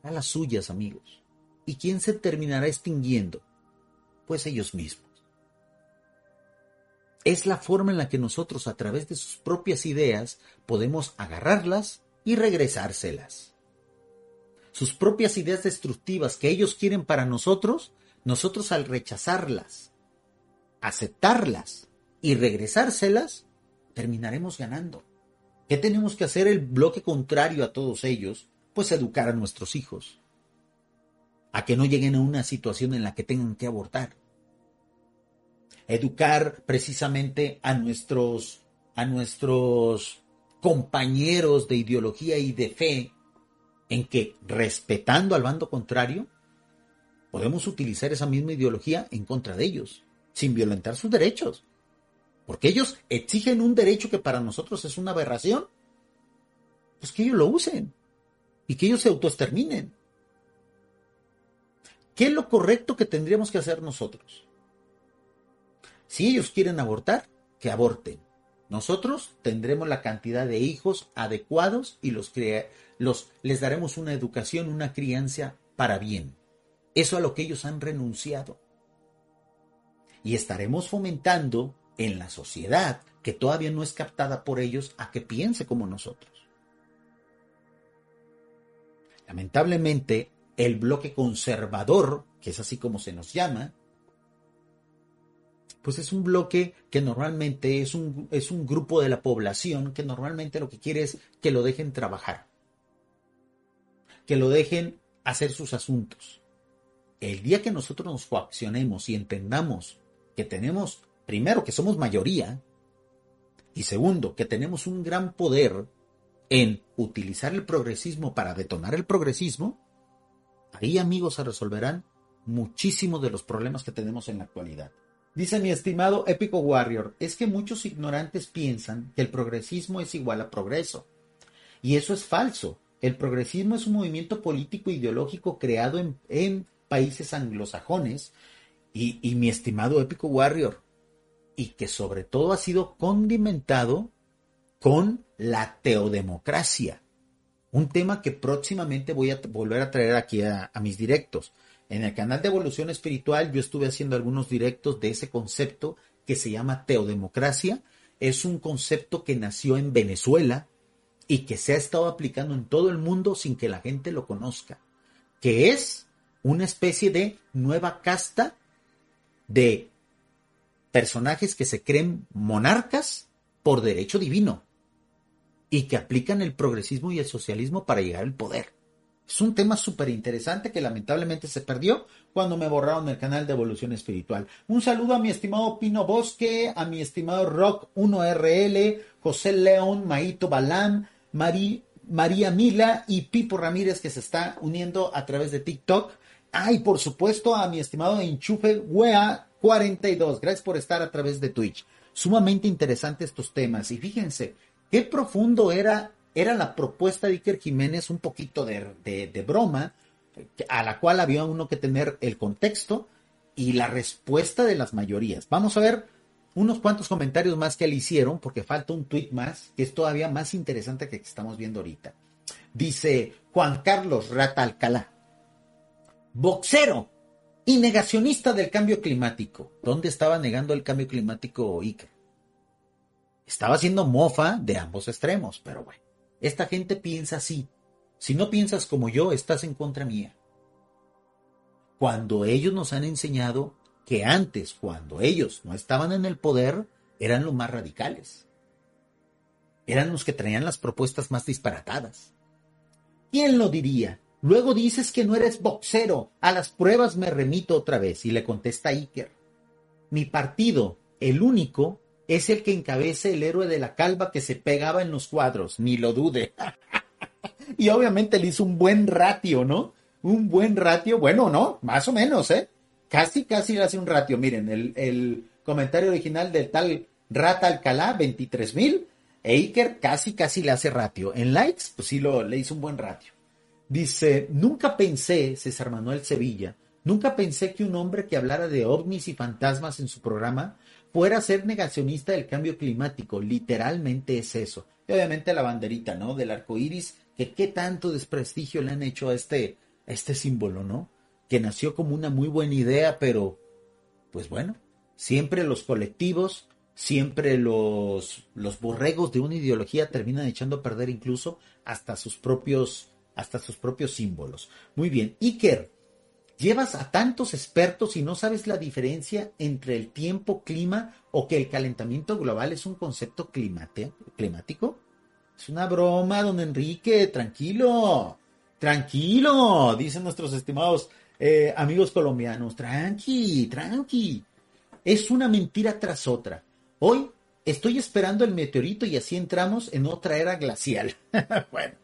hará las suyas, amigos. ¿Y quién se terminará extinguiendo? Pues ellos mismos. Es la forma en la que nosotros a través de sus propias ideas podemos agarrarlas y regresárselas sus propias ideas destructivas que ellos quieren para nosotros, nosotros al rechazarlas, aceptarlas y regresárselas, terminaremos ganando. ¿Qué tenemos que hacer el bloque contrario a todos ellos? Pues educar a nuestros hijos. A que no lleguen a una situación en la que tengan que abortar. Educar precisamente a nuestros, a nuestros compañeros de ideología y de fe en que respetando al bando contrario, podemos utilizar esa misma ideología en contra de ellos, sin violentar sus derechos. Porque ellos exigen un derecho que para nosotros es una aberración. Pues que ellos lo usen y que ellos se autoexterminen. ¿Qué es lo correcto que tendríamos que hacer nosotros? Si ellos quieren abortar, que aborten. Nosotros tendremos la cantidad de hijos adecuados y los, les daremos una educación, una crianza para bien. Eso a lo que ellos han renunciado. Y estaremos fomentando en la sociedad que todavía no es captada por ellos a que piense como nosotros. Lamentablemente, el bloque conservador, que es así como se nos llama, pues es un bloque que normalmente es un, es un grupo de la población que normalmente lo que quiere es que lo dejen trabajar, que lo dejen hacer sus asuntos. El día que nosotros nos coaccionemos y entendamos que tenemos, primero, que somos mayoría, y segundo, que tenemos un gran poder en utilizar el progresismo para detonar el progresismo, ahí amigos se resolverán muchísimos de los problemas que tenemos en la actualidad. Dice mi estimado Épico Warrior, es que muchos ignorantes piensan que el progresismo es igual a progreso. Y eso es falso. El progresismo es un movimiento político ideológico creado en, países anglosajones y, y mi estimado Épico Warrior, y que sobre todo ha sido condimentado con la teodemocracia. Un tema que próximamente voy a volver a traer aquí a, mis directos. En el canal de Evolución Espiritual yo estuve haciendo algunos directos de ese concepto que se llama teodemocracia. Es un concepto que nació en Venezuela y que se ha estado aplicando en todo el mundo sin que la gente lo conozca. Que es una especie de nueva casta de personajes que se creen monarcas por derecho divino y que aplican el progresismo y el socialismo para llegar al poder. Es un tema súper interesante que lamentablemente se perdió cuando me borraron el canal de Evolución Espiritual. Un saludo a mi estimado Pino Bosque, a mi estimado Rock 1RL, José León, Maito Balam, María Mila y Pipo Ramírez que se está uniendo a través de TikTok. Ah, y por supuesto a mi estimado Enchufe Wea 42. Gracias por estar a través de Twitch. Sumamente interesantes estos temas. Y fíjense, qué profundo era, era la propuesta de Iker Jiménez, un poquito de, de, broma, a la cual había uno que tener el contexto y la respuesta de las mayorías. Vamos a ver unos cuantos comentarios más que le hicieron, porque falta un tweet más, que es todavía más interesante que, que estamos viendo ahorita. Dice Juan Carlos Rata Alcalá, boxero y negacionista del cambio climático. ¿Dónde estaba negando el cambio climático Iker? Estaba haciendo mofa de ambos extremos, pero bueno, esta gente piensa así. Si no piensas como yo, estás en contra mía. Cuando ellos nos han enseñado que antes, cuando ellos no estaban en el poder, eran los más radicales. Eran los que traían las propuestas más disparatadas. ¿Quién lo diría? Luego dices que no eres boxero. A las pruebas me remito otra vez. Y le contesta Iker. Mi partido, el único, es el que encabeza el héroe de la calva que se pegaba en los cuadros. Ni lo dude. y obviamente le hizo un buen ratio, ¿no? Un buen ratio. Bueno, no, más o menos, ¿eh? Casi, casi le hace un ratio. Miren, el, comentario original del tal Rata Alcalá, 23 mil. E Iker casi, casi le hace ratio. En likes, pues sí lo, le hizo un buen ratio. Dice, nunca pensé, César Manuel Sevilla, nunca pensé que un hombre que hablara de ovnis y fantasmas en su programa fuera ser negacionista del cambio climático. Literalmente es eso. Y obviamente la banderita, ¿no? Del arco iris, que qué tanto desprestigio le han hecho a este, a este símbolo, ¿no? Que nació como una muy buena idea, pero, pues bueno, siempre los colectivos, siempre los, los borregos de una ideología terminan echando a perder incluso hasta sus propios hasta sus propios símbolos. Muy bien, Iker, llevas a tantos expertos y no sabes la diferencia entre el tiempo, clima o que el calentamiento global es un concepto climático. Es una broma, don Enrique, tranquilo, tranquilo, dicen nuestros estimados eh, amigos colombianos, tranqui, tranqui. Es una mentira tras otra. Hoy estoy esperando el meteorito y así entramos en otra era glacial. bueno,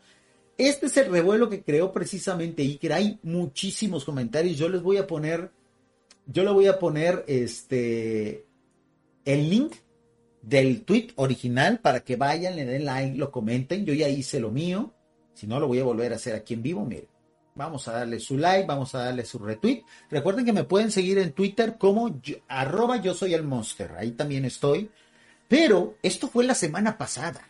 este es el revuelo que creó precisamente Iker. Hay muchísimos comentarios. Yo les voy a poner, yo le voy a poner este, el link del tweet original para que vayan, le den like, lo comenten. Yo ya hice lo mío. Si no, lo voy a volver a hacer aquí en vivo. Miren, vamos a darle su like, vamos a darle su retweet. Recuerden que me pueden seguir en Twitter como arroba yo soy el monster, ahí también estoy. Pero esto fue la semana pasada.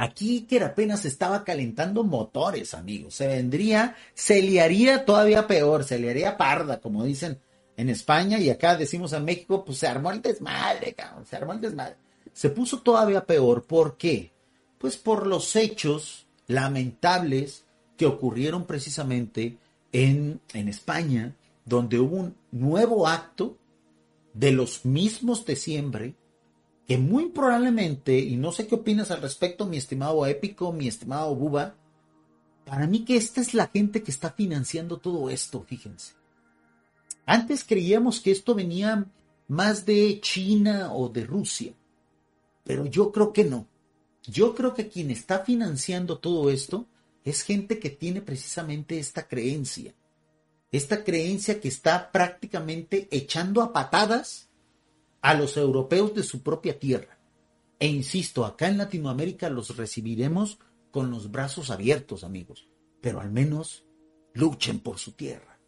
Aquí que apenas estaba calentando motores, amigos. Se vendría, se liaría todavía peor, se liaría parda, como dicen en España y acá decimos en México, pues se armó el desmadre, cabrón, se armó el desmadre. Se puso todavía peor, ¿por qué? Pues por los hechos lamentables que ocurrieron precisamente en, en España, donde hubo un nuevo acto de los mismos de siempre, que muy probablemente, y no sé qué opinas al respecto, mi estimado Épico, mi estimado Buba, para mí que esta es la gente que está financiando todo esto, fíjense. Antes creíamos que esto venía más de China o de Rusia, pero yo creo que no. Yo creo que quien está financiando todo esto es gente que tiene precisamente esta creencia. Esta creencia que está prácticamente echando a patadas a los europeos de su propia tierra. E insisto, acá en Latinoamérica los recibiremos con los brazos abiertos, amigos. Pero al menos luchen por su tierra.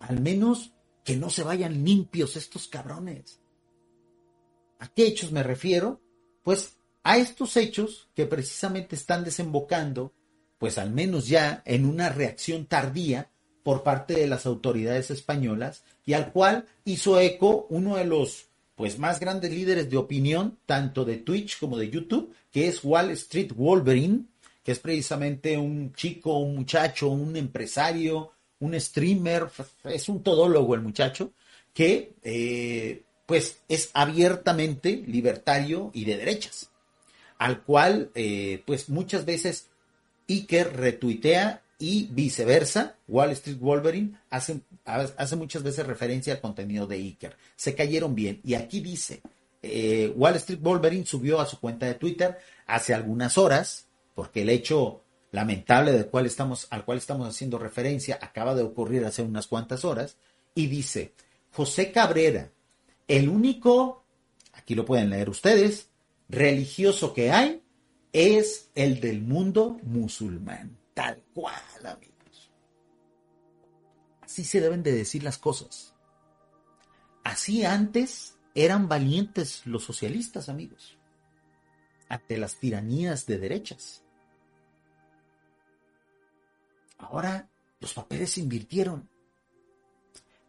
Al menos que no se vayan limpios estos cabrones. ¿A qué hechos me refiero? Pues a estos hechos que precisamente están desembocando, pues al menos ya en una reacción tardía por parte de las autoridades españolas y al cual hizo eco uno de los pues más grandes líderes de opinión, tanto de Twitch como de YouTube, que es Wall Street Wolverine, que es precisamente un chico, un muchacho, un empresario, un streamer, es un todólogo el muchacho, que eh, pues es abiertamente libertario y de derechas, al cual eh, pues muchas veces Iker retuitea y viceversa, Wall Street Wolverine hace, hace muchas veces referencia al contenido de Iker. Se cayeron bien. Y aquí dice, eh, Wall Street Wolverine subió a su cuenta de Twitter hace algunas horas, porque el hecho lamentable del cual estamos, al cual estamos haciendo referencia acaba de ocurrir hace unas cuantas horas, y dice, José Cabrera, el único, aquí lo pueden leer ustedes, religioso que hay es el del mundo musulmán, tal cual, amigos. Así se deben de decir las cosas. Así antes eran valientes los socialistas, amigos, ante las tiranías de derechas. Ahora los papeles se invirtieron.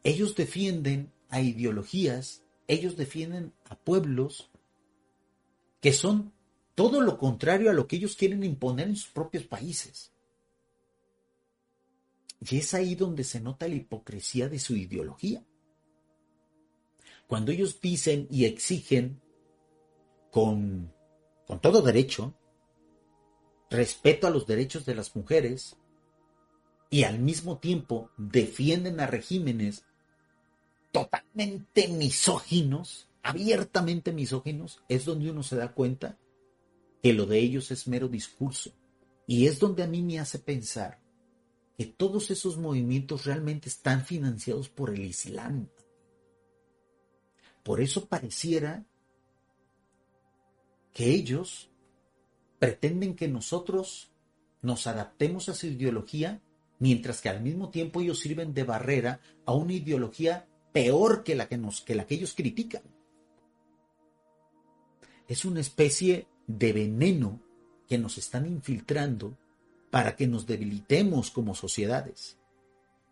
Ellos defienden a ideologías, ellos defienden a pueblos que son todo lo contrario a lo que ellos quieren imponer en sus propios países. Y es ahí donde se nota la hipocresía de su ideología. Cuando ellos dicen y exigen con, con todo derecho respeto a los derechos de las mujeres, y al mismo tiempo defienden a regímenes totalmente misóginos, abiertamente misóginos, es donde uno se da cuenta que lo de ellos es mero discurso. Y es donde a mí me hace pensar que todos esos movimientos realmente están financiados por el Islam. Por eso pareciera que ellos pretenden que nosotros nos adaptemos a su ideología mientras que al mismo tiempo ellos sirven de barrera a una ideología peor que la que, nos, que, la que ellos critican. Es una especie de veneno que nos están infiltrando para que nos debilitemos como sociedades.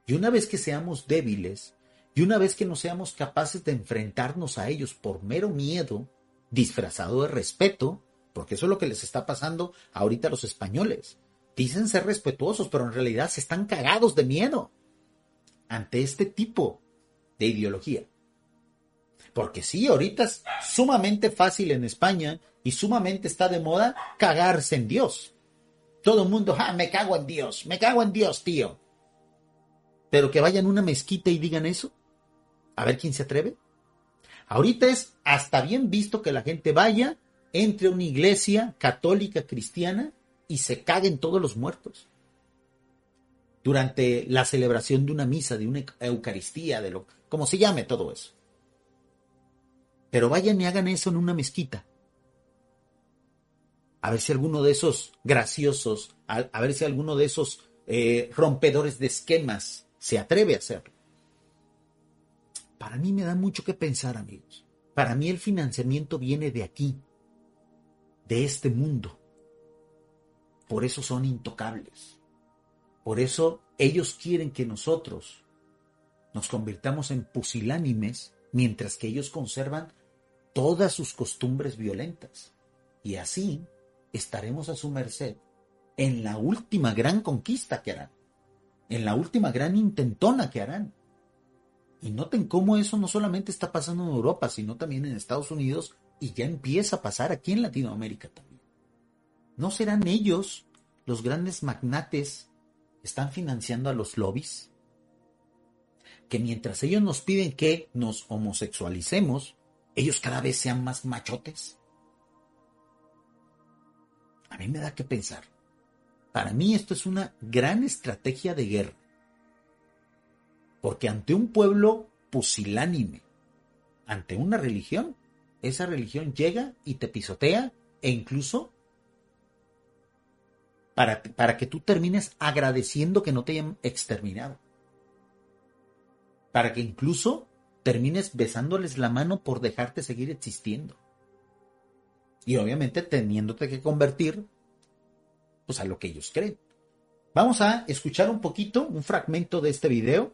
Y una vez que seamos débiles, y una vez que no seamos capaces de enfrentarnos a ellos por mero miedo, disfrazado de respeto, porque eso es lo que les está pasando ahorita a los españoles dicen ser respetuosos, pero en realidad se están cagados de miedo ante este tipo de ideología. Porque sí, ahorita es sumamente fácil en España y sumamente está de moda cagarse en Dios. Todo el mundo, ah, me cago en Dios, me cago en Dios, tío. Pero que vayan a una mezquita y digan eso, a ver quién se atreve. Ahorita es hasta bien visto que la gente vaya entre una iglesia católica cristiana y se caguen todos los muertos. Durante la celebración de una misa, de una Eucaristía, de lo como se llame todo eso. Pero vayan y hagan eso en una mezquita. A ver si alguno de esos graciosos, a, ver si alguno de esos eh, rompedores de esquemas se atreve a hacerlo. Para mí me da mucho que pensar, amigos. Para mí el financiamiento viene de aquí, de este mundo. Por eso son intocables. Por eso ellos quieren que nosotros nos convirtamos en pusilánimes mientras que ellos conservan todas sus costumbres violentas. Y así estaremos a su merced en la última gran conquista que harán, en la última gran intentona que harán. Y noten cómo eso no solamente está pasando en Europa, sino también en Estados Unidos y ya empieza a pasar aquí en Latinoamérica también. ¿No serán ellos los grandes magnates que están financiando a los lobbies? Que mientras ellos nos piden que nos homosexualicemos, ellos cada vez sean más machotes. A mí me da que pensar. Para mí esto es una gran estrategia de guerra. Porque ante un pueblo pusilánime, ante una religión, esa religión llega y te pisotea e incluso para, para, que tú termines agradeciendo que no te hayan exterminado. Para que incluso termines besándoles la mano por dejarte seguir existiendo. Y obviamente teniéndote que convertir pues a lo que ellos creen. Vamos a escuchar un poquito, un fragmento de este video.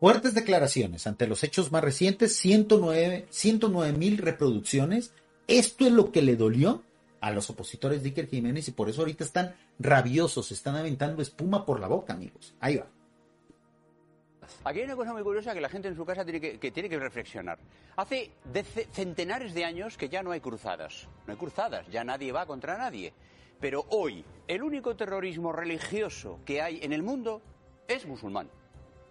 Fuertes declaraciones ante los hechos más recientes, 109 mil reproducciones. Esto es lo que le dolió a los opositores de Iker Jiménez y por eso ahorita están rabiosos, están aventando espuma por la boca, amigos. Ahí va. Aquí hay una cosa muy curiosa que la gente en su casa tiene que, tiene que reflexionar. Hace centenares de años que ya no hay cruzadas. No hay cruzadas, ya nadie va contra nadie. Pero hoy, el único terrorismo religioso que hay en el mundo es musulmán.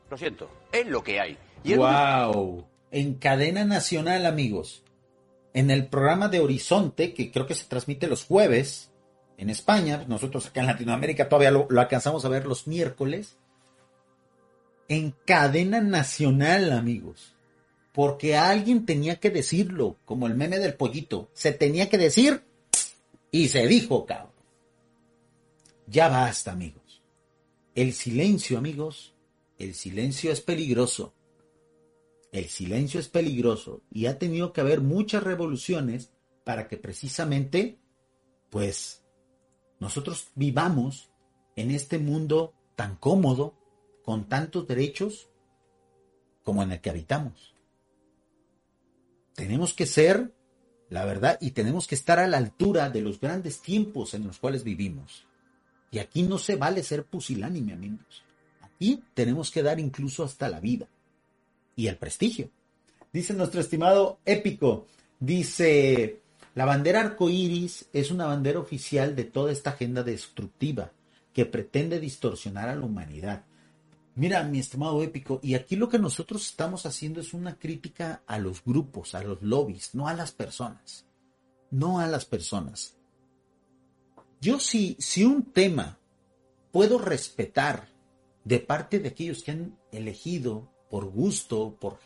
Lo siento, es lo que hay. ¡Wow! En cadena nacional, amigos. En el programa de Horizonte, que creo que se transmite los jueves en España, nosotros acá en Latinoamérica todavía lo alcanzamos a ver los miércoles. En cadena nacional, amigos. Porque alguien tenía que decirlo, como el meme del pollito. Se tenía que decir y se dijo, cabrón. Ya basta, amigos. El silencio, amigos, el silencio es peligroso. El silencio es peligroso y ha tenido que haber muchas revoluciones para que precisamente, pues, nosotros vivamos en este mundo tan cómodo, con tantos derechos, como en el que habitamos. Tenemos que ser, la verdad, y tenemos que estar a la altura de los grandes tiempos en los cuales vivimos. Y aquí no se vale ser pusilánime, amigos. Aquí tenemos que dar incluso hasta la vida y el prestigio. Dice nuestro estimado épico, dice, la bandera arcoíris es una bandera oficial de toda esta agenda destructiva que pretende distorsionar a la humanidad. Mira, mi estimado épico, y aquí lo que nosotros estamos haciendo es una crítica a los grupos, a los lobbies, no a las personas. No a las personas. Yo si, si un tema puedo respetar de parte de aquellos que han elegido por gusto, por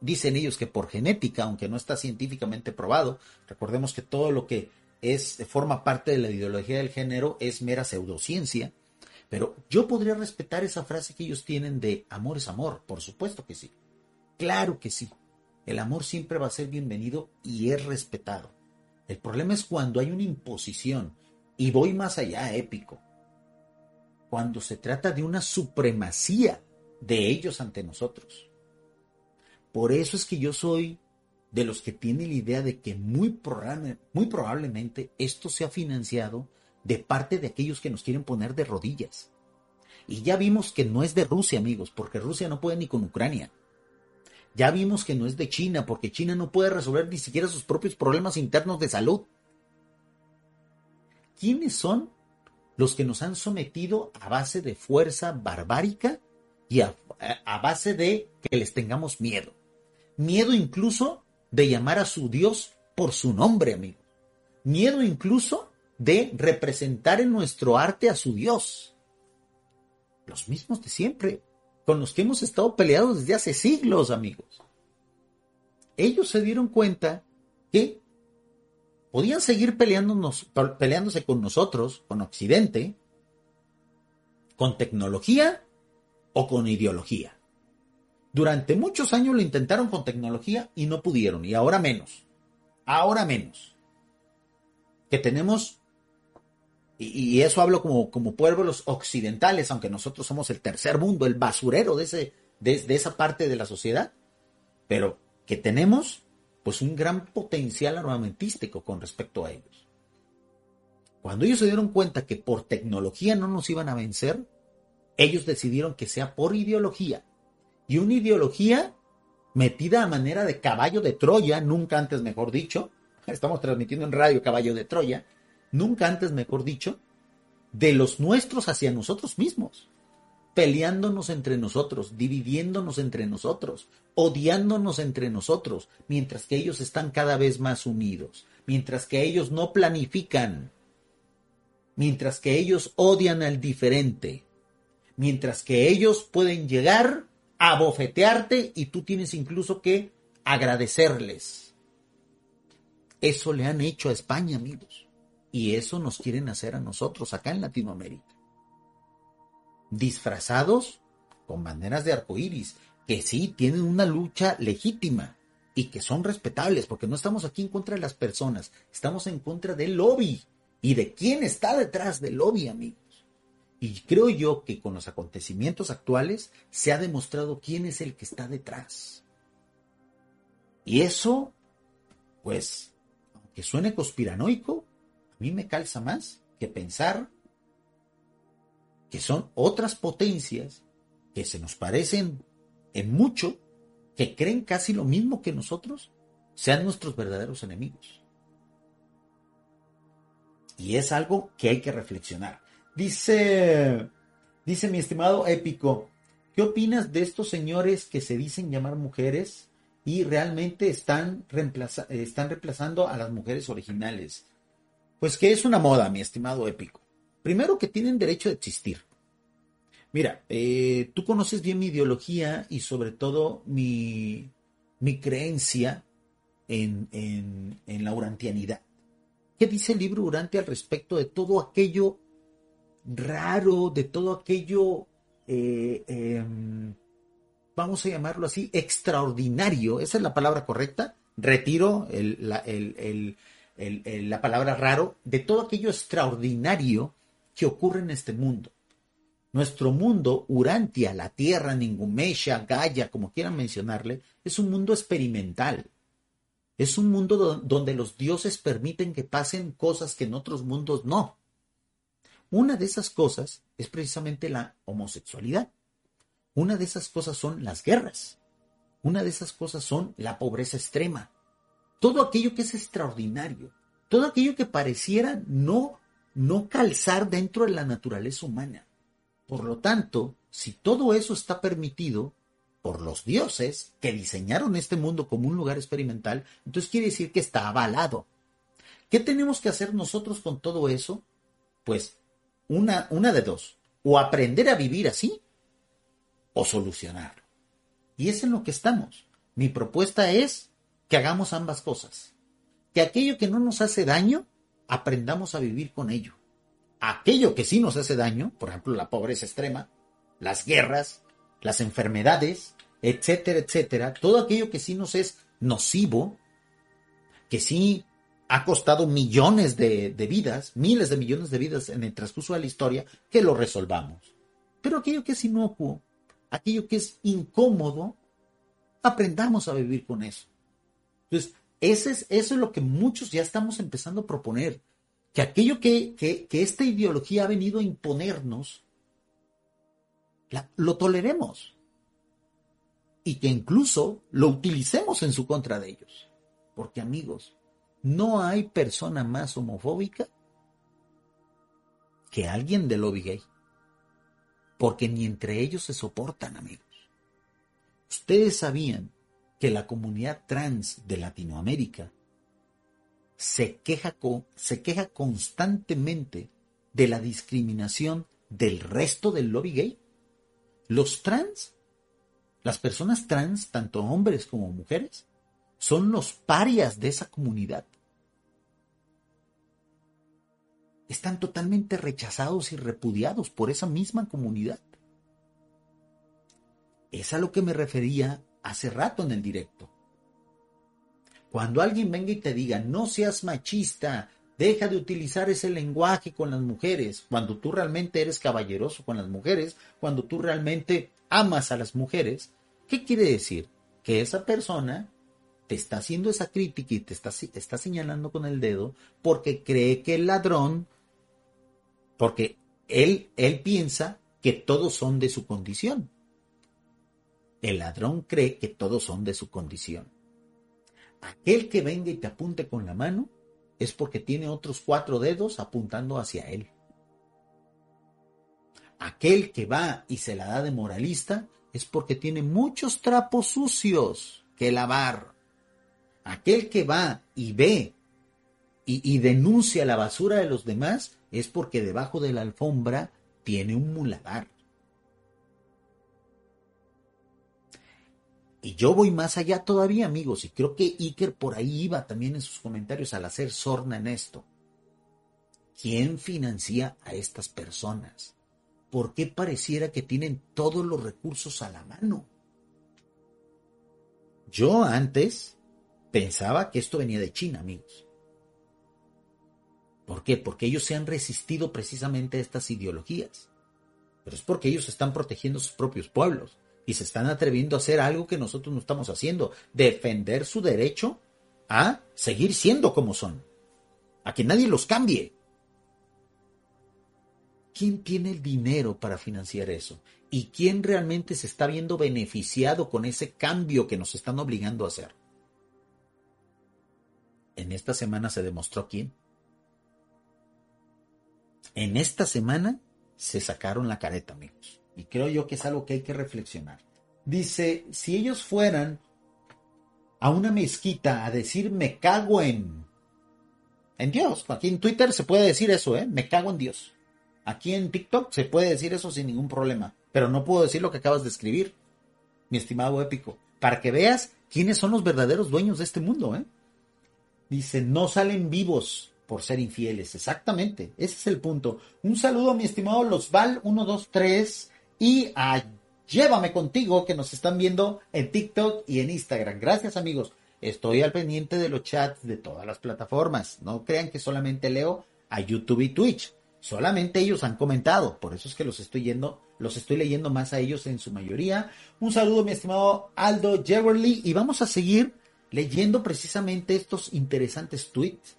dicen ellos que por genética, aunque no está científicamente probado, recordemos que todo lo que es forma parte de la ideología del género es mera pseudociencia, pero yo podría respetar esa frase que ellos tienen de amor es amor, por supuesto que sí. Claro que sí. El amor siempre va a ser bienvenido y es respetado. El problema es cuando hay una imposición, y voy más allá, épico. Cuando se trata de una supremacía de ellos ante nosotros. Por eso es que yo soy de los que tienen la idea de que muy, muy probablemente esto se ha financiado de parte de aquellos que nos quieren poner de rodillas. Y ya vimos que no es de Rusia, amigos, porque Rusia no puede ni con Ucrania. Ya vimos que no es de China, porque China no puede resolver ni siquiera sus propios problemas internos de salud. ¿quiénes son los que nos han sometido a base de fuerza barbárica y a, base de que les tengamos miedo? Miedo incluso de llamar a su Dios por su nombre, amigo. Miedo incluso de representar en nuestro arte a su Dios. Los mismos de siempre, con los que hemos estado peleados desde hace siglos, amigos. Ellos se dieron cuenta que podían seguir peleándose con nosotros, con Occidente, ¿Con tecnología o con ideología? Durante muchos años lo intentaron con tecnología y no pudieron, y ahora menos. Ahora menos. Que tenemos, y, eso hablo como, como pueblos occidentales, aunque nosotros somos el tercer mundo, el basurero de, ese, de, esa parte de la sociedad, pero que tenemos pues un gran potencial armamentístico con respecto a ellos. Cuando ellos se dieron cuenta que por tecnología no nos iban a vencer, ellos decidieron que sea por ideología. Y una ideología metida a manera de caballo de Troya, nunca antes mejor dicho, estamos transmitiendo en radio caballo de Troya, nunca antes mejor dicho, de los nuestros hacia nosotros mismos peleándonos entre nosotros, dividiéndonos entre nosotros, odiándonos entre nosotros, mientras que ellos están cada vez más unidos, mientras que ellos no planifican, mientras que ellos odian al diferente, mientras que ellos pueden llegar a bofetearte y tú tienes incluso que agradecerles. Eso le han hecho a España, amigos, y eso nos quieren hacer a nosotros acá en Latinoamérica disfrazados con banderas de arcoíris, que sí tienen una lucha legítima y que son respetables, porque no estamos aquí en contra de las personas, estamos en contra del lobby y de quién está detrás del lobby, amigos. Y creo yo que con los acontecimientos actuales se ha demostrado quién es el que está detrás. Y eso, pues, aunque suene conspiranoico, a mí me calza más que pensar que son otras potencias que se nos parecen en mucho, que creen casi lo mismo que nosotros, sean nuestros verdaderos enemigos. Y es algo que hay que reflexionar. Dice, dice mi estimado épico, ¿qué opinas de estos señores que se dicen llamar mujeres y realmente están, están reemplazando a las mujeres originales? Pues que es una moda, mi estimado épico. Primero que tienen derecho a existir. Mira, eh, tú conoces bien mi ideología y sobre todo mi, mi creencia en, en, la urantianidad. ¿Qué dice el libro Urante al respecto de todo aquello raro, de todo aquello, eh, em, vamos a llamarlo así, extraordinario? ¿Esa es la palabra correcta? Retiro la, la palabra raro, de todo aquello extraordinario que ocurre en este mundo. Nuestro mundo, Urantia, la Tierra, Ningumesha, Gaia, como quieran mencionarle, es un mundo experimental. Es un mundo donde los dioses permiten que pasen cosas que en otros mundos no. Una de esas cosas es precisamente la homosexualidad. Una de esas cosas son las guerras. Una de esas cosas son la pobreza extrema. Todo aquello que es extraordinario. Todo aquello que pareciera no no calzar dentro de la naturaleza humana. Por lo tanto, si todo eso está permitido por los dioses que diseñaron este mundo como un lugar experimental, entonces quiere decir que está avalado. ¿Qué tenemos que hacer nosotros con todo eso? Pues una, una de dos, o aprender a vivir así, o solucionarlo. Y es en lo que estamos. Mi propuesta es que hagamos ambas cosas. Que aquello que no nos hace daño, aprendamos a vivir con ello. Aquello que sí nos hace daño, por ejemplo, la pobreza extrema, las guerras, las enfermedades, etcétera, etcétera, todo aquello que sí nos es nocivo, que sí ha costado millones de, de, vidas, miles de millones de vidas en el transcurso de la historia, que lo resolvamos. Pero aquello que es inocuo, aquello que es incómodo, aprendamos a vivir con eso. Entonces, es, eso es lo que muchos ya estamos empezando a proponer, que aquello que, que, esta ideología ha venido a imponernos, lo toleremos y que incluso lo utilicemos en su contra de ellos. Porque amigos, no hay persona más homofóbica que alguien del lobby gay. Porque ni entre ellos se soportan, amigos. Ustedes sabían que la comunidad trans de Latinoamérica se queja, se queja constantemente de la discriminación del resto del lobby gay. Los trans, las personas trans, tanto hombres como mujeres, son los parias de esa comunidad. están totalmente rechazados y repudiados por esa misma comunidad. Es a lo que me refería hace rato en el directo. Cuando alguien venga y te diga, no seas machista, deja de utilizar ese lenguaje con las mujeres, cuando tú realmente eres caballeroso con las mujeres, cuando tú realmente amas a las mujeres, ¿qué quiere decir? Que esa persona te está haciendo esa crítica y te está, está señalando con el dedo porque cree que el ladrón, porque él, él piensa que todos son de su condición. El ladrón cree que todos son de su condición. Aquel que venga y te apunte con la mano es porque tiene otros cuatro dedos apuntando hacia él. Aquel que va y se la da de moralista es porque tiene muchos trapos sucios que lavar. Aquel que va y ve y, denuncia la basura de los demás es porque debajo de la alfombra tiene un muladar. Y yo voy más allá todavía, amigos, y creo que Iker por ahí iba también en sus comentarios al hacer sorna en esto. ¿Quién financia a estas personas? ¿Por qué pareciera que tienen todos los recursos a la mano? Yo antes pensaba que esto venía de China, amigos. ¿Por qué? Porque ellos se han resistido precisamente a estas ideologías. Pero es porque ellos están protegiendo sus propios pueblos y se están atreviendo a hacer algo que nosotros no estamos haciendo, defender su derecho a seguir siendo como son, a que nadie los cambie. ¿Quién tiene el dinero para financiar eso? ¿Y quién realmente se está viendo beneficiado con ese cambio que nos están obligando a hacer? En esta semana se demostró quién. En esta semana se sacaron la careta, amigos. Y creo yo que es algo que hay que reflexionar. Dice, si ellos fueran a una mezquita a decir me cago en... En Dios. Aquí en Twitter se puede decir eso, ¿eh? Me cago en Dios. Aquí en TikTok se puede decir eso sin ningún problema. Pero no puedo decir lo que acabas de escribir, mi estimado épico. Para que veas quiénes son los verdaderos dueños de este mundo, ¿eh? Dice, no salen vivos por ser infieles. Exactamente. Ese es el punto. Un saludo a mi estimado Losval 123 y Llévame contigo que nos están viendo en TikTok y en Instagram. Gracias amigos. Estoy al pendiente de los chats de todas las plataformas. No crean que solamente leo a YouTube y Twitch. Solamente ellos han comentado. Por eso es que los estoy yendo, los estoy leyendo más a ellos en su mayoría. Un saludo, mi estimado Aldo Jeverly. Y vamos a seguir leyendo precisamente estos interesantes tweets.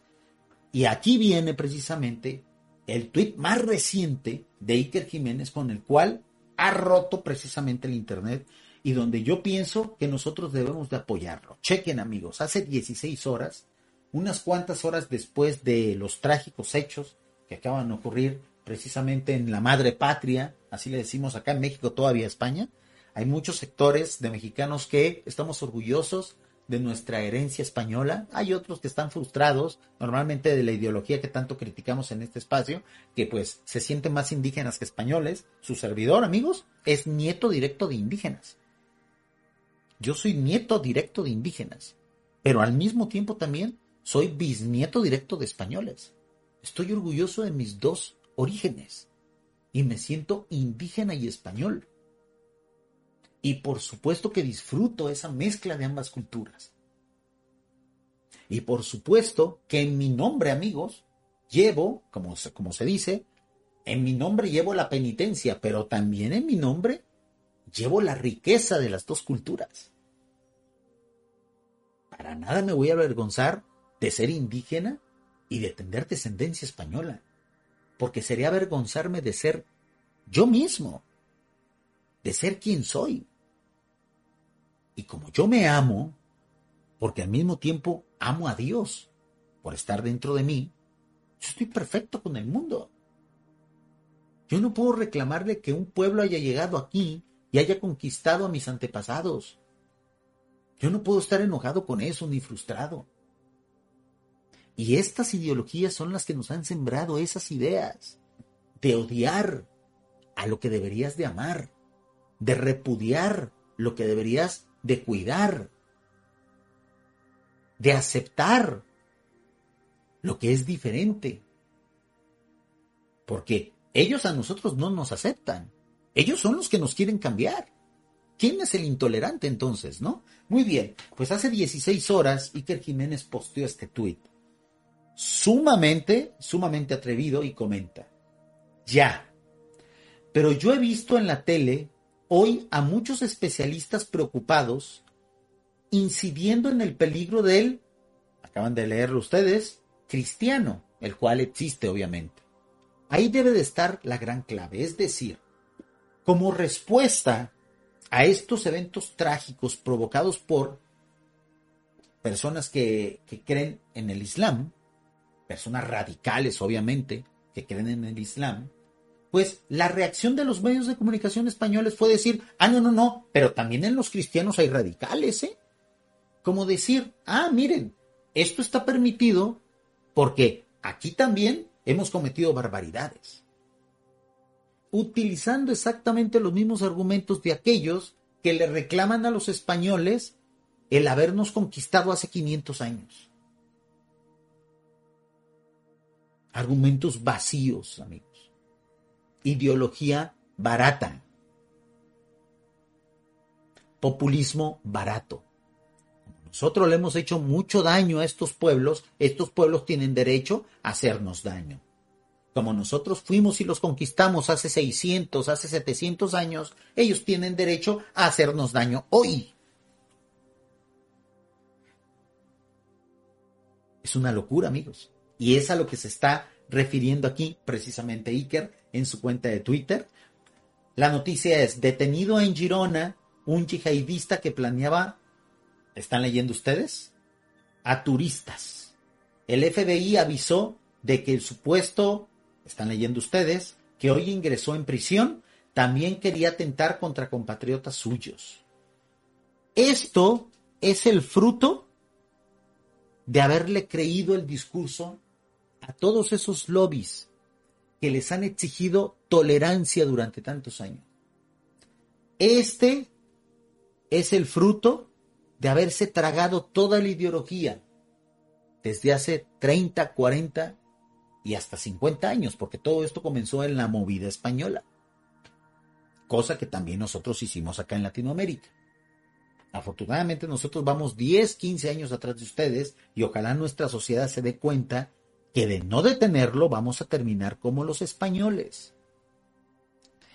Y aquí viene precisamente el tweet más reciente de Iker Jiménez con el cual ha roto precisamente el Internet y donde yo pienso que nosotros debemos de apoyarlo. Chequen amigos, hace 16 horas, unas cuantas horas después de los trágicos hechos que acaban de ocurrir precisamente en la madre patria, así le decimos acá en México, todavía España, hay muchos sectores de mexicanos que estamos orgullosos de nuestra herencia española. Hay otros que están frustrados, normalmente de la ideología que tanto criticamos en este espacio, que pues se sienten más indígenas que españoles. Su servidor, amigos, es nieto directo de indígenas. Yo soy nieto directo de indígenas, pero al mismo tiempo también soy bisnieto directo de españoles. Estoy orgulloso de mis dos orígenes y me siento indígena y español. Y por supuesto que disfruto esa mezcla de ambas culturas. Y por supuesto que en mi nombre, amigos, llevo, como se, como se dice, en mi nombre llevo la penitencia, pero también en mi nombre llevo la riqueza de las dos culturas. Para nada me voy a avergonzar de ser indígena y de tener descendencia española, porque sería avergonzarme de ser yo mismo de ser quien soy. Y como yo me amo, porque al mismo tiempo amo a Dios por estar dentro de mí, yo estoy perfecto con el mundo. Yo no puedo reclamarle que un pueblo haya llegado aquí y haya conquistado a mis antepasados. Yo no puedo estar enojado con eso ni frustrado. Y estas ideologías son las que nos han sembrado esas ideas de odiar a lo que deberías de amar, de repudiar lo que deberías de cuidar, de aceptar lo que es diferente. Porque ellos a nosotros no nos aceptan. Ellos son los que nos quieren cambiar. ¿Quién es el intolerante entonces, no? Muy bien, pues hace 16 horas Iker Jiménez posteó este tuit. Sumamente, sumamente atrevido y comenta. Ya. Pero yo he visto en la tele hoy a muchos especialistas preocupados incidiendo en el peligro del, acaban de leerlo ustedes, cristiano, el cual existe obviamente. Ahí debe de estar la gran clave, es decir, como respuesta a estos eventos trágicos provocados por personas que, creen en el Islam, personas radicales obviamente, que creen en el Islam, pues la reacción de los medios de comunicación españoles fue decir, ah, no, no, no, pero también en los cristianos hay radicales, ¿eh? Como decir, ah, miren, esto está permitido porque aquí también hemos cometido barbaridades utilizando exactamente los mismos argumentos de aquellos que le reclaman a los españoles el habernos conquistado hace 500 años. Argumentos vacíos, amigos. Ideología barata. Populismo barato. Nosotros le hemos hecho mucho daño a estos pueblos, estos pueblos tienen derecho a hacernos daño como nosotros fuimos y los conquistamos hace 600, hace 700 años, ellos tienen derecho a hacernos daño hoy. Es una locura, amigos. Y es a lo que se está refiriendo aquí precisamente Iker en su cuenta de Twitter. La noticia es detenido en Girona un yihadista que planeaba, ¿están leyendo ustedes? A turistas. El FBI avisó de que el supuesto están leyendo ustedes, que hoy ingresó en prisión, también quería atentar contra compatriotas suyos. Esto es el fruto de haberle creído el discurso a todos esos lobbies que les han exigido tolerancia durante tantos años. Este es el fruto de haberse tragado toda la ideología desde hace 30, 40 y hasta 50 años, porque todo esto comenzó en la movida española, cosa que también nosotros hicimos acá en Latinoamérica. Afortunadamente nosotros vamos 10, 15 años atrás de ustedes y ojalá nuestra sociedad se dé cuenta que de no detenerlo vamos a terminar como los españoles.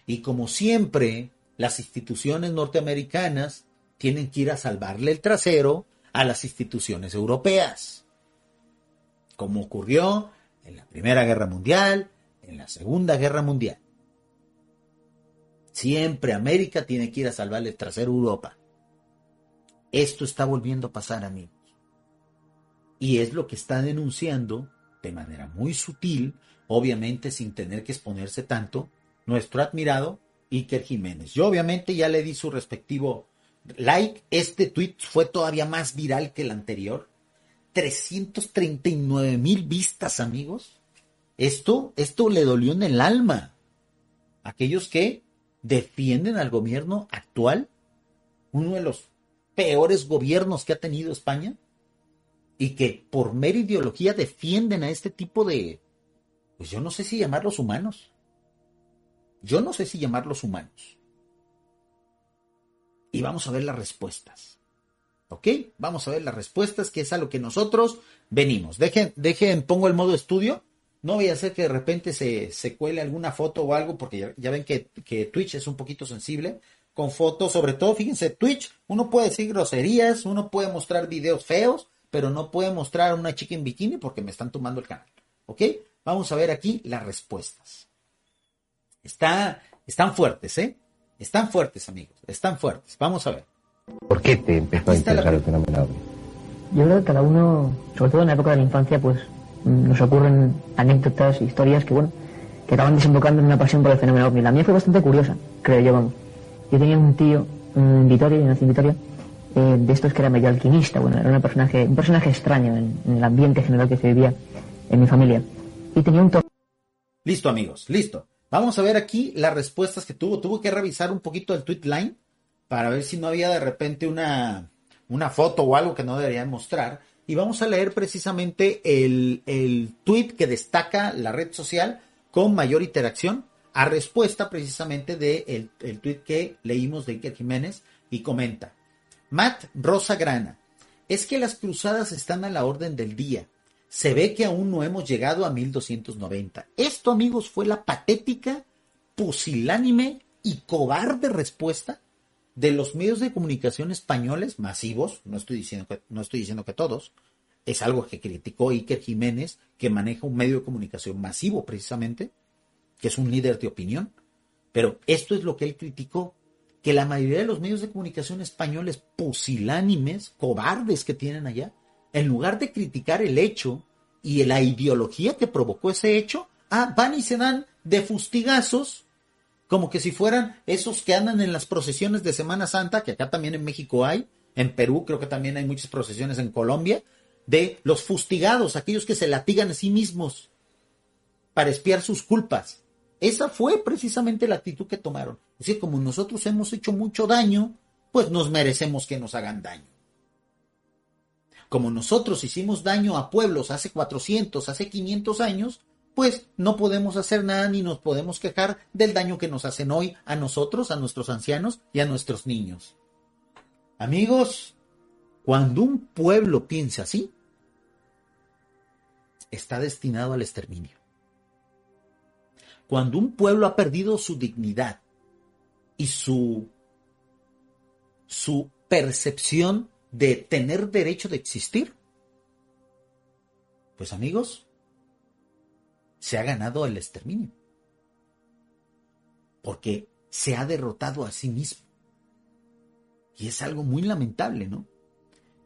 Y como siempre, las instituciones norteamericanas tienen que ir a salvarle el trasero a las instituciones europeas. Como ocurrió en la Primera Guerra Mundial, en la Segunda Guerra Mundial. Siempre América tiene que ir a salvarle el trasero a Europa. Esto está volviendo a pasar, amigos. Y es lo que está denunciando de manera muy sutil, obviamente sin tener que exponerse tanto, nuestro admirado Iker Jiménez. Yo obviamente ya le di su respectivo like. Este tweet fue todavía más viral que el anterior. 339 mil vistas, amigos. Esto, esto le dolió en el alma. Aquellos que defienden al gobierno actual, uno de los peores gobiernos que ha tenido España, y que por mera ideología defienden a este tipo de, pues yo no sé si llamarlos humanos. Yo no sé si llamarlos humanos. Y vamos a ver las respuestas. ¿Ok? Vamos a ver las respuestas, que es a lo que nosotros venimos. Dejen, dejen, pongo el modo estudio. No voy a hacer que de repente se, se cuele alguna foto o algo, porque ya, ven que, que, Twitch es un poquito sensible con fotos, sobre todo, fíjense, Twitch, uno puede decir groserías, uno puede mostrar videos feos, pero no puede mostrar una chica en bikini porque me están tomando el canal. ¿Ok? Vamos a ver aquí las respuestas. Está, están fuertes, ¿eh? Están fuertes, amigos, están fuertes. Vamos a ver. ¿Por qué te empezó a interesar el fenómeno Yo creo que cada uno, sobre todo en la época de la infancia, pues mm, nos ocurren anécdotas, historias que, bueno, que acaban desembocando en una pasión por el fenómeno ovni. La mía fue bastante curiosa, creo yo, vamos. Yo tenía un tío en Vitoria, en Vitoria, eh, de estos que era medio alquimista, bueno, era un personaje, un personaje extraño en, el ambiente general que se vivía en mi familia. Y tenía un Listo, amigos, listo. Vamos a ver aquí las respuestas que tuvo. Tuvo que revisar un poquito el tweet line para ver si no había de repente una, una foto o algo que no deberían mostrar. Y vamos a leer precisamente el, el tweet que destaca la red social con mayor interacción a respuesta precisamente del de el, tweet que leímos de Iker Jiménez y comenta. Matt Rosa Grana, es que las cruzadas están a la orden del día. Se ve que aún no hemos llegado a 1290. Esto, amigos, fue la patética, pusilánime y cobarde respuesta de los medios de comunicación españoles masivos, no estoy diciendo que, no estoy diciendo que todos, es algo que criticó Iker Jiménez, que maneja un medio de comunicación masivo precisamente, que es un líder de opinión, pero esto es lo que él criticó, que la mayoría de los medios de comunicación españoles pusilánimes, cobardes que tienen allá, en lugar de criticar el hecho y la ideología que provocó ese hecho, ah, van y se dan de fustigazos como que si fueran esos que andan en las procesiones de Semana Santa, que acá también en México hay, en Perú creo que también hay muchas procesiones en Colombia, de los fustigados, aquellos que se latigan a sí mismos para espiar sus culpas. Esa fue precisamente la actitud que tomaron. Es decir, como nosotros hemos hecho mucho daño, pues nos merecemos que nos hagan daño. Como nosotros hicimos daño a pueblos hace 400, hace 500 años, pues no podemos hacer nada ni nos podemos quejar del daño que nos hacen hoy a nosotros, a nuestros ancianos y a nuestros niños. Amigos, cuando un pueblo piensa así, está destinado al exterminio. Cuando un pueblo ha perdido su dignidad y su, su percepción de tener derecho de existir, pues amigos, se ha ganado el exterminio. Porque se ha derrotado a sí mismo. Y es algo muy lamentable, ¿no?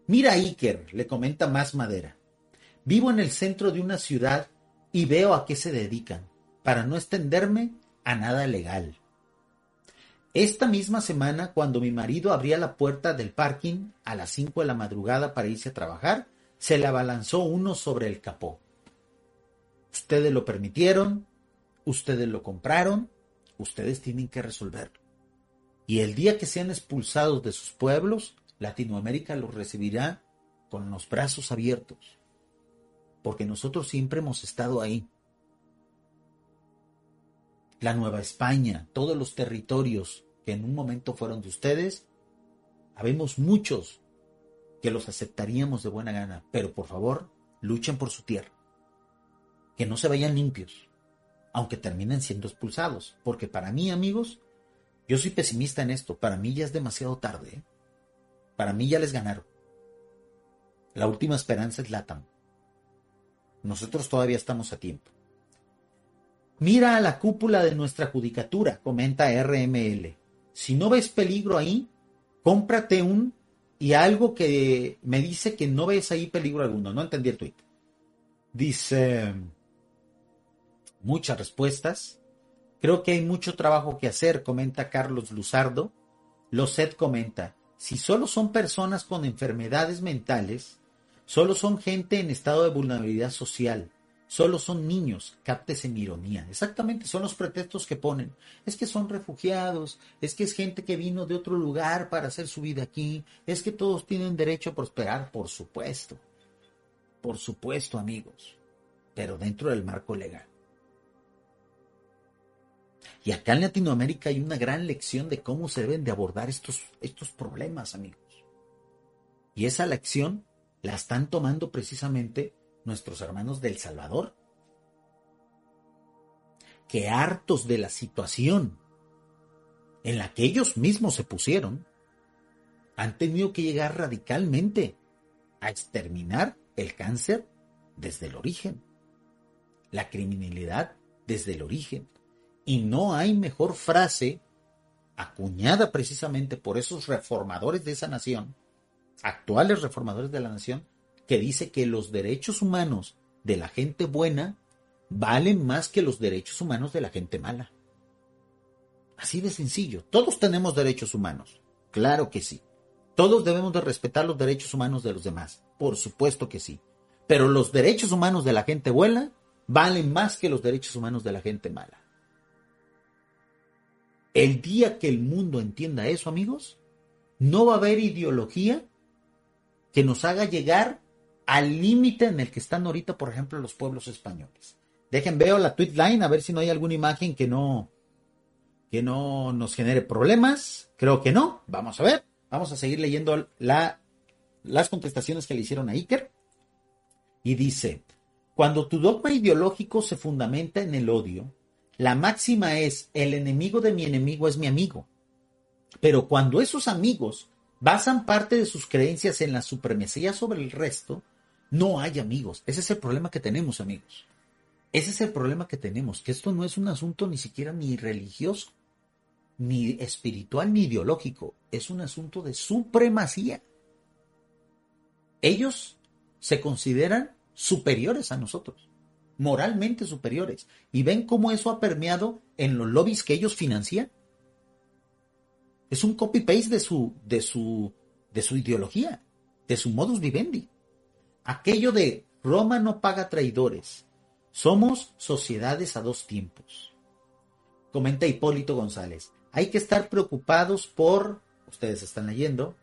Mira Iker, le comenta más madera. Vivo en el centro de una ciudad y veo a qué se dedican, para no extenderme a nada legal. Esta misma semana, cuando mi marido abría la puerta del parking a las 5 de la madrugada para irse a trabajar, se le abalanzó uno sobre el capó. Ustedes lo permitieron, ustedes lo compraron, ustedes tienen que resolverlo. Y el día que sean expulsados de sus pueblos, Latinoamérica los recibirá con los brazos abiertos, porque nosotros siempre hemos estado ahí. La Nueva España, todos los territorios que en un momento fueron de ustedes, habemos muchos que los aceptaríamos de buena gana, pero por favor, luchen por su tierra que no se vayan limpios, aunque terminen siendo expulsados. Porque para mí, amigos, yo soy pesimista en esto. Para mí ya es demasiado tarde. ¿eh? Para mí ya les ganaron. La última esperanza es LATAM. Nosotros todavía estamos a tiempo. Mira a la cúpula de nuestra judicatura, comenta RML. Si no ves peligro ahí, cómprate un y algo que me dice que no ves ahí peligro alguno. No entendí el tweet. Dice, muchas respuestas. Creo que hay mucho trabajo que hacer, comenta Carlos Luzardo. Loset comenta, si solo son personas con enfermedades mentales, solo son gente en estado de vulnerabilidad social, solo son niños, cáptese mi ironía. Exactamente, son los pretextos que ponen. Es que son refugiados, es que es gente que vino de otro lugar para hacer su vida aquí, es que todos tienen derecho a prosperar, por supuesto. Por supuesto, amigos, pero dentro del marco legal. Y acá en Latinoamérica hay una gran lección de cómo se deben de abordar estos, estos problemas, amigos. Y esa lección la están tomando precisamente nuestros hermanos del Salvador, que hartos de la situación en la que ellos mismos se pusieron, han tenido que llegar radicalmente a exterminar el cáncer desde el origen, la criminalidad desde el origen, y no hay mejor frase acuñada precisamente por esos reformadores de esa nación, actuales reformadores de la nación, que dice que los derechos humanos de la gente buena valen más que los derechos humanos de la gente mala. Así de sencillo. Todos tenemos derechos humanos. Claro que sí. Todos debemos de respetar los derechos humanos de los demás. Por supuesto que sí. Pero los derechos humanos de la gente buena valen más que los derechos humanos de la gente mala. El día que el mundo entienda eso, amigos, no va a haber ideología que nos haga llegar al límite en el que están ahorita, por ejemplo, los pueblos españoles. Dejen veo la tweet line a ver si no hay alguna imagen que no que no nos genere problemas. Creo que no. Vamos a ver. Vamos a seguir leyendo la, las contestaciones que le hicieron a Iker. Y dice, cuando tu dogma ideológico se fundamenta en el odio, la máxima es, el enemigo de mi enemigo es mi amigo. Pero cuando esos amigos basan parte de sus creencias en la supremacía sobre el resto, no hay amigos. Ese es el problema que tenemos, amigos. Ese es el problema que tenemos, que esto no es un asunto ni siquiera ni religioso, ni espiritual, ni ideológico. Es un asunto de supremacía. Ellos se consideran superiores a nosotros, moralmente superiores. Y ven cómo eso ha permeado en los lobbies que ellos financian. Es un copy-paste de su, de, su, de su ideología, de su modus vivendi. Aquello de Roma no paga traidores. Somos sociedades a dos tiempos. Comenta Hipólito González. Hay que estar preocupados por, ustedes están leyendo,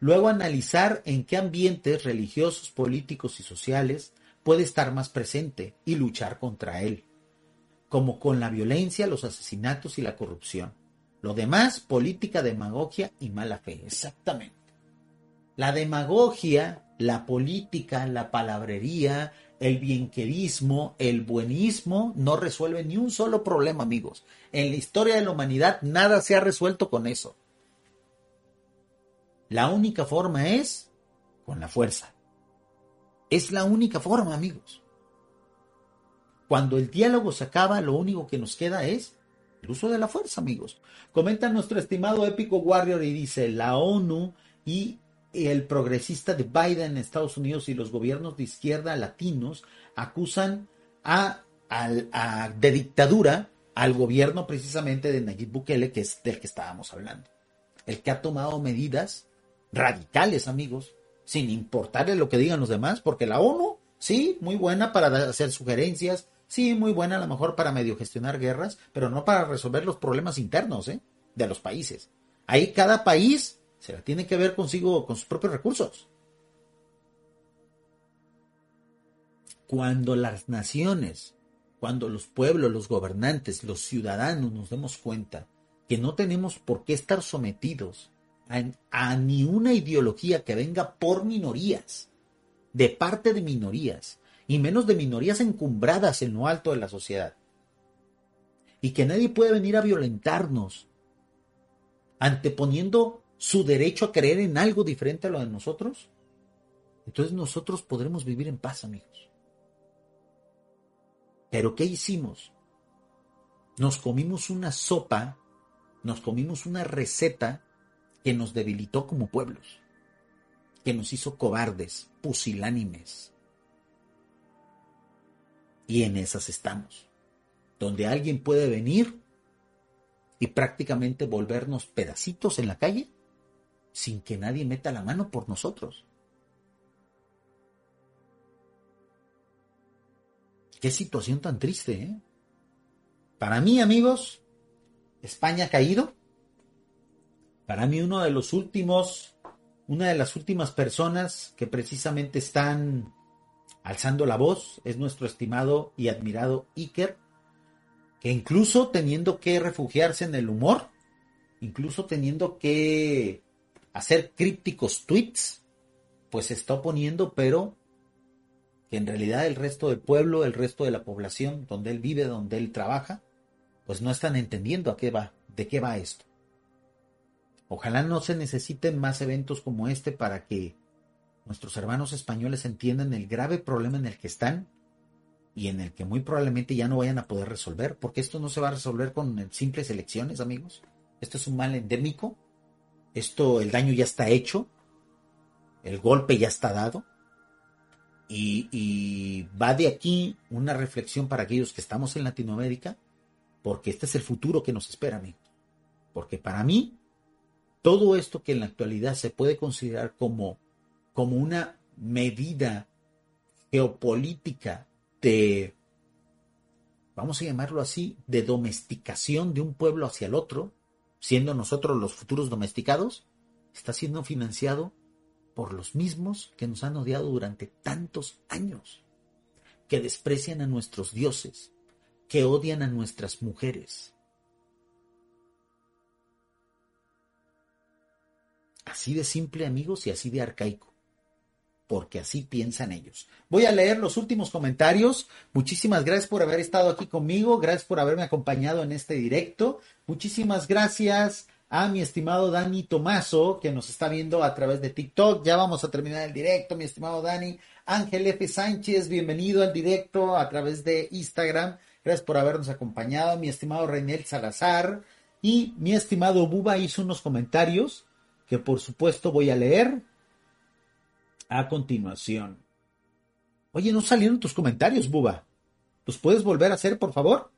luego analizar en qué ambientes religiosos, políticos y sociales puede estar más presente y luchar contra él, como con la violencia, los asesinatos y la corrupción. Lo demás, política, demagogia y mala fe. Exactamente. La demagogia, la política, la palabrería, el bienquerismo, el buenismo no resuelve ni un solo problema, amigos. En la historia de la humanidad nada se ha resuelto con eso. La única forma es con la fuerza. Es la única forma, amigos. Cuando el diálogo se acaba, lo único que nos queda es el uso de la fuerza, amigos. Comenta nuestro estimado épico Warrior y dice, la ONU y el progresista de Biden en Estados Unidos y los gobiernos de izquierda latinos acusan a, de dictadura al gobierno precisamente de Nayib Bukele, que es del que estábamos hablando. El que ha tomado medidas radicales, amigos, sin importarle lo que digan los demás, porque la ONU, sí, muy buena para hacer sugerencias, sí, muy buena a lo mejor para medio gestionar guerras, pero no para resolver los problemas internos ¿eh? de los países. Ahí cada país se la tiene que ver consigo con sus propios recursos. Cuando las naciones, cuando los pueblos, los gobernantes, los ciudadanos nos demos cuenta que no tenemos por qué estar sometidos a, a ni una ideología que venga por minorías, de parte de minorías, y menos de minorías encumbradas en lo alto de la sociedad. Y que nadie puede venir a violentarnos, anteponiendo su derecho a creer en algo diferente a lo de nosotros, entonces nosotros podremos vivir en paz, amigos. Pero ¿qué hicimos? Nos comimos una sopa, nos comimos una receta que nos debilitó como pueblos, que nos hizo cobardes, pusilánimes. Y en esas estamos, donde alguien puede venir y prácticamente volvernos pedacitos en la calle sin que nadie meta la mano por nosotros. Qué situación tan triste, ¿eh? Para mí, amigos, España ha caído. Para mí, uno de los últimos, una de las últimas personas que precisamente están alzando la voz es nuestro estimado y admirado Iker, que incluso teniendo que refugiarse en el humor, incluso teniendo que hacer crípticos tweets, pues se está oponiendo, pero que en realidad el resto del pueblo, el resto de la población donde él vive, donde él trabaja, pues no están entendiendo a qué va, de qué va esto. Ojalá no se necesiten más eventos como este para que nuestros hermanos españoles entiendan el grave problema en el que están y en el que muy probablemente ya no vayan a poder resolver, porque esto no se va a resolver con simples elecciones, amigos. Esto es un mal endémico esto, el daño ya está hecho, el golpe ya está dado. Y, va de aquí una reflexión para aquellos que estamos en Latinoamérica, porque este es el futuro que nos espera, mí. Porque para mí, todo esto que en la actualidad se puede considerar como, como una medida geopolítica de, vamos a llamarlo así, de domesticación de un pueblo hacia el otro, siendo nosotros los futuros domesticados, está siendo financiado por los mismos que nos han odiado durante tantos años, que desprecian a nuestros dioses, que odian a nuestras mujeres. Así de simple amigos y así de arcaico porque así piensan ellos. Voy a leer los últimos comentarios. Muchísimas gracias por haber estado aquí conmigo, gracias por haberme acompañado en este directo. Muchísimas gracias a mi estimado Dani Tomaso, que nos está viendo a través de TikTok. Ya vamos a terminar el directo, mi estimado Dani. Ángel F. Sánchez, bienvenido al directo a través de Instagram. Gracias por habernos acompañado. Mi estimado Reinel Salazar y mi estimado Buba hizo unos comentarios que por supuesto voy a leer a continuación. Oye, no salieron tus comentarios, Buba. ¿Los puedes volver a hacer, por favor?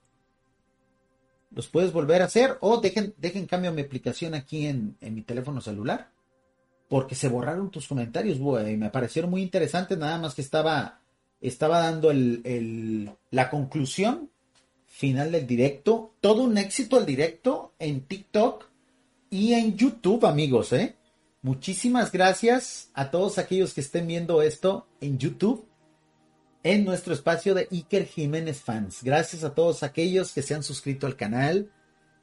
¿Los puedes volver a hacer? O dejen, dejen cambio mi aplicación aquí en, mi teléfono celular. Porque se borraron tus comentarios, Buba, y me parecieron muy interesantes, nada más que estaba, estaba dando el, la conclusión final del directo. Todo un éxito el directo en TikTok y en YouTube, amigos, ¿eh? Muchísimas gracias a todos aquellos que estén viendo esto en YouTube, en nuestro espacio de Iker Jiménez Fans. Gracias a todos aquellos que se han suscrito al canal.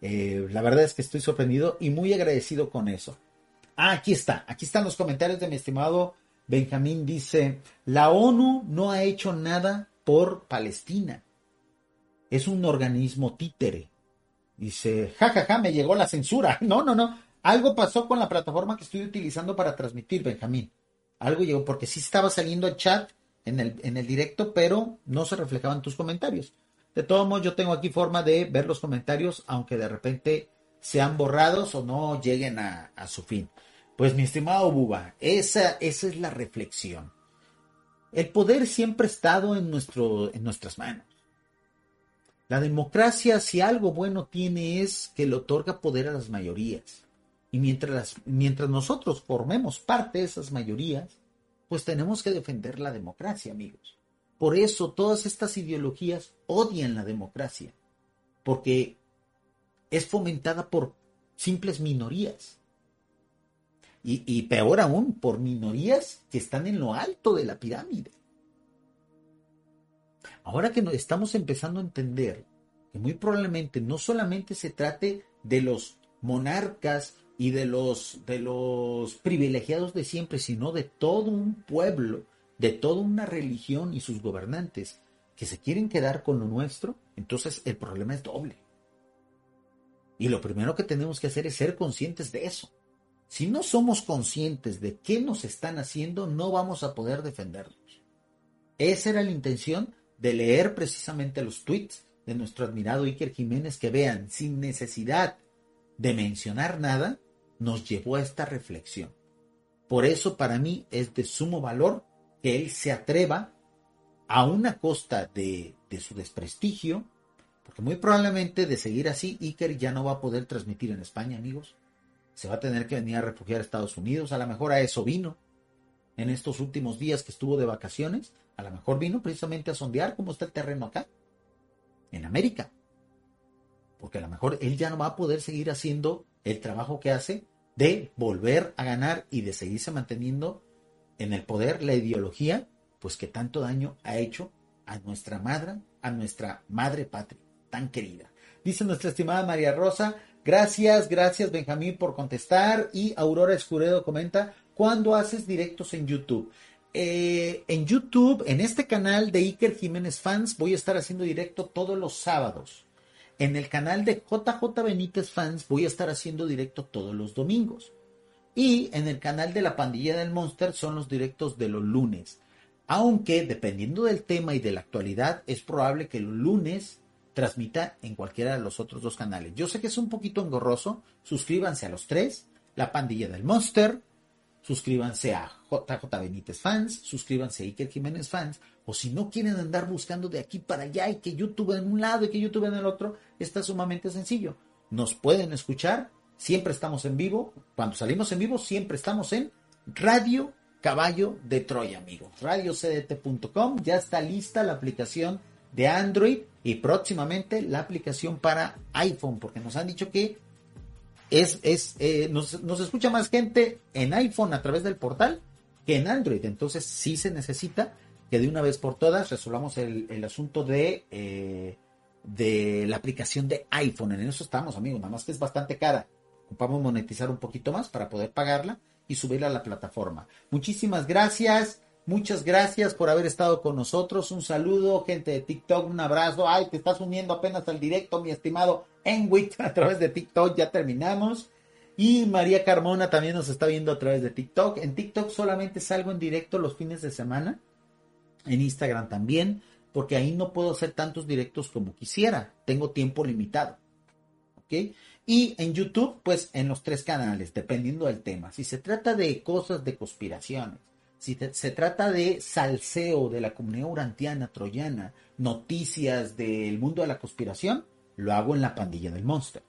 Eh, la verdad es que estoy sorprendido y muy agradecido con eso. Ah, aquí está, aquí están los comentarios de mi estimado Benjamín. Dice, la ONU no ha hecho nada por Palestina. Es un organismo títere. Dice, jajaja, ja, ja, me llegó la censura. No, no, no. Algo pasó con la plataforma que estoy utilizando para transmitir, Benjamín. Algo llegó, porque sí estaba saliendo el chat en el, en el directo, pero no se reflejaban tus comentarios. De todos modos, yo tengo aquí forma de ver los comentarios, aunque de repente sean borrados o no lleguen a, su fin. Pues mi estimado Buba, esa, esa es la reflexión. El poder siempre ha estado en, nuestro, en nuestras manos. La democracia, si algo bueno tiene, es que le otorga poder a las mayorías. Y mientras, mientras nosotros formemos parte de esas mayorías, pues tenemos que defender la democracia, amigos. Por eso todas estas ideologías odian la democracia, porque es fomentada por simples minorías. Y, y, peor aún, por minorías que están en lo alto de la pirámide. Ahora que estamos empezando a entender que muy probablemente no solamente se trate de los monarcas y de los, de los privilegiados de siempre, sino de todo un pueblo, de toda una religión y sus gobernantes que se quieren quedar con lo nuestro, entonces el problema es doble. Y lo primero que tenemos que hacer es ser conscientes de eso. Si no somos conscientes de qué nos están haciendo, no vamos a poder defendernos. Esa era la intención de leer precisamente los tweets de nuestro admirado Iker Jiménez, que vean, sin necesidad de mencionar nada, nos llevó a esta reflexión. Por eso para mí es de sumo valor que él se atreva a una costa de, su desprestigio, porque muy probablemente de seguir así, Iker ya no va a poder transmitir en España, amigos. Se va a tener que venir a refugiar a Estados Unidos, a lo mejor a eso vino en estos últimos días que estuvo de vacaciones, a lo mejor vino precisamente a sondear cómo está el terreno acá, en América. Porque a lo mejor él ya no va a poder seguir haciendo el trabajo que hace de volver a ganar y de seguirse manteniendo en el poder la ideología, pues que tanto daño ha hecho a nuestra madre, a nuestra madre patria tan querida. Dice nuestra estimada María Rosa, gracias, gracias Benjamín por contestar. Y Aurora Escuredo comenta, ¿cuándo haces directos en YouTube? Eh, en YouTube, en este canal de Iker Jiménez Fans, voy a estar haciendo directo todos los sábados. En el canal de JJ Benítez Fans voy a estar haciendo directo todos los domingos. Y en el canal de la pandilla del Monster son los directos de los lunes. Aunque dependiendo del tema y de la actualidad, es probable que los lunes transmita en cualquiera de los otros dos canales. Yo sé que es un poquito engorroso. Suscríbanse a los tres. La pandilla del Monster. Suscríbanse a JJ Benítez Fans. Suscríbanse a Iker Jiménez Fans. O si no quieren andar buscando de aquí para allá y que YouTube en un lado y que YouTube en el otro, está sumamente sencillo. Nos pueden escuchar, siempre estamos en vivo. Cuando salimos en vivo, siempre estamos en Radio Caballo de Troya, amigos. RadioCDT.com. Ya está lista la aplicación de Android y próximamente la aplicación para iPhone, porque nos han dicho que es, es eh, nos, nos escucha más gente en iPhone a través del portal que en Android. Entonces sí se necesita que de una vez por todas resolvamos el, asunto de, eh, de la aplicación de iPhone. En eso estamos, amigos, nada más que es bastante cara. Ocupamos monetizar un poquito más para poder pagarla y subirla a la plataforma. Muchísimas gracias. Muchas gracias por haber estado con nosotros. Un saludo, gente de TikTok, un abrazo. Ay, te estás uniendo apenas al directo, mi estimado Enwit, a través de TikTok. Ya terminamos. Y María Carmona también nos está viendo a través de TikTok. En TikTok solamente salgo en directo los fines de semana. En Instagram también, porque ahí no puedo hacer tantos directos como quisiera. Tengo tiempo limitado. ¿Ok? Y en YouTube, pues en los tres canales, dependiendo del tema. Si se trata de cosas de conspiraciones, si se trata de salseo de la comunidad urantiana, troyana, noticias del mundo de la conspiración, lo hago en la pandilla del monster.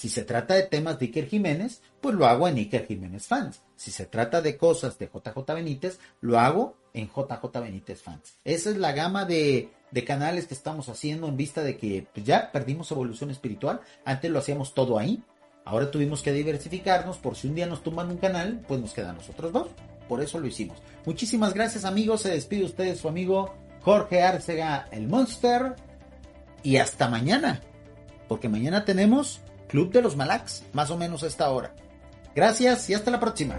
Si se trata de temas de Iker Jiménez, pues lo hago en Iker Jiménez Fans. Si se trata de cosas de JJ Benítez, lo hago en JJ Benítez Fans. Esa es la gama de, canales que estamos haciendo en vista de que pues, ya perdimos evolución espiritual. Antes lo hacíamos todo ahí. Ahora tuvimos que diversificarnos por si un día nos tumban un canal, pues nos quedan nosotros dos por eso lo hicimos. Muchísimas gracias amigos, se despide usted su amigo Jorge Arcega, el Monster, y hasta mañana, porque mañana tenemos Club de los Malax, más o menos a esta hora. Gracias y hasta la próxima.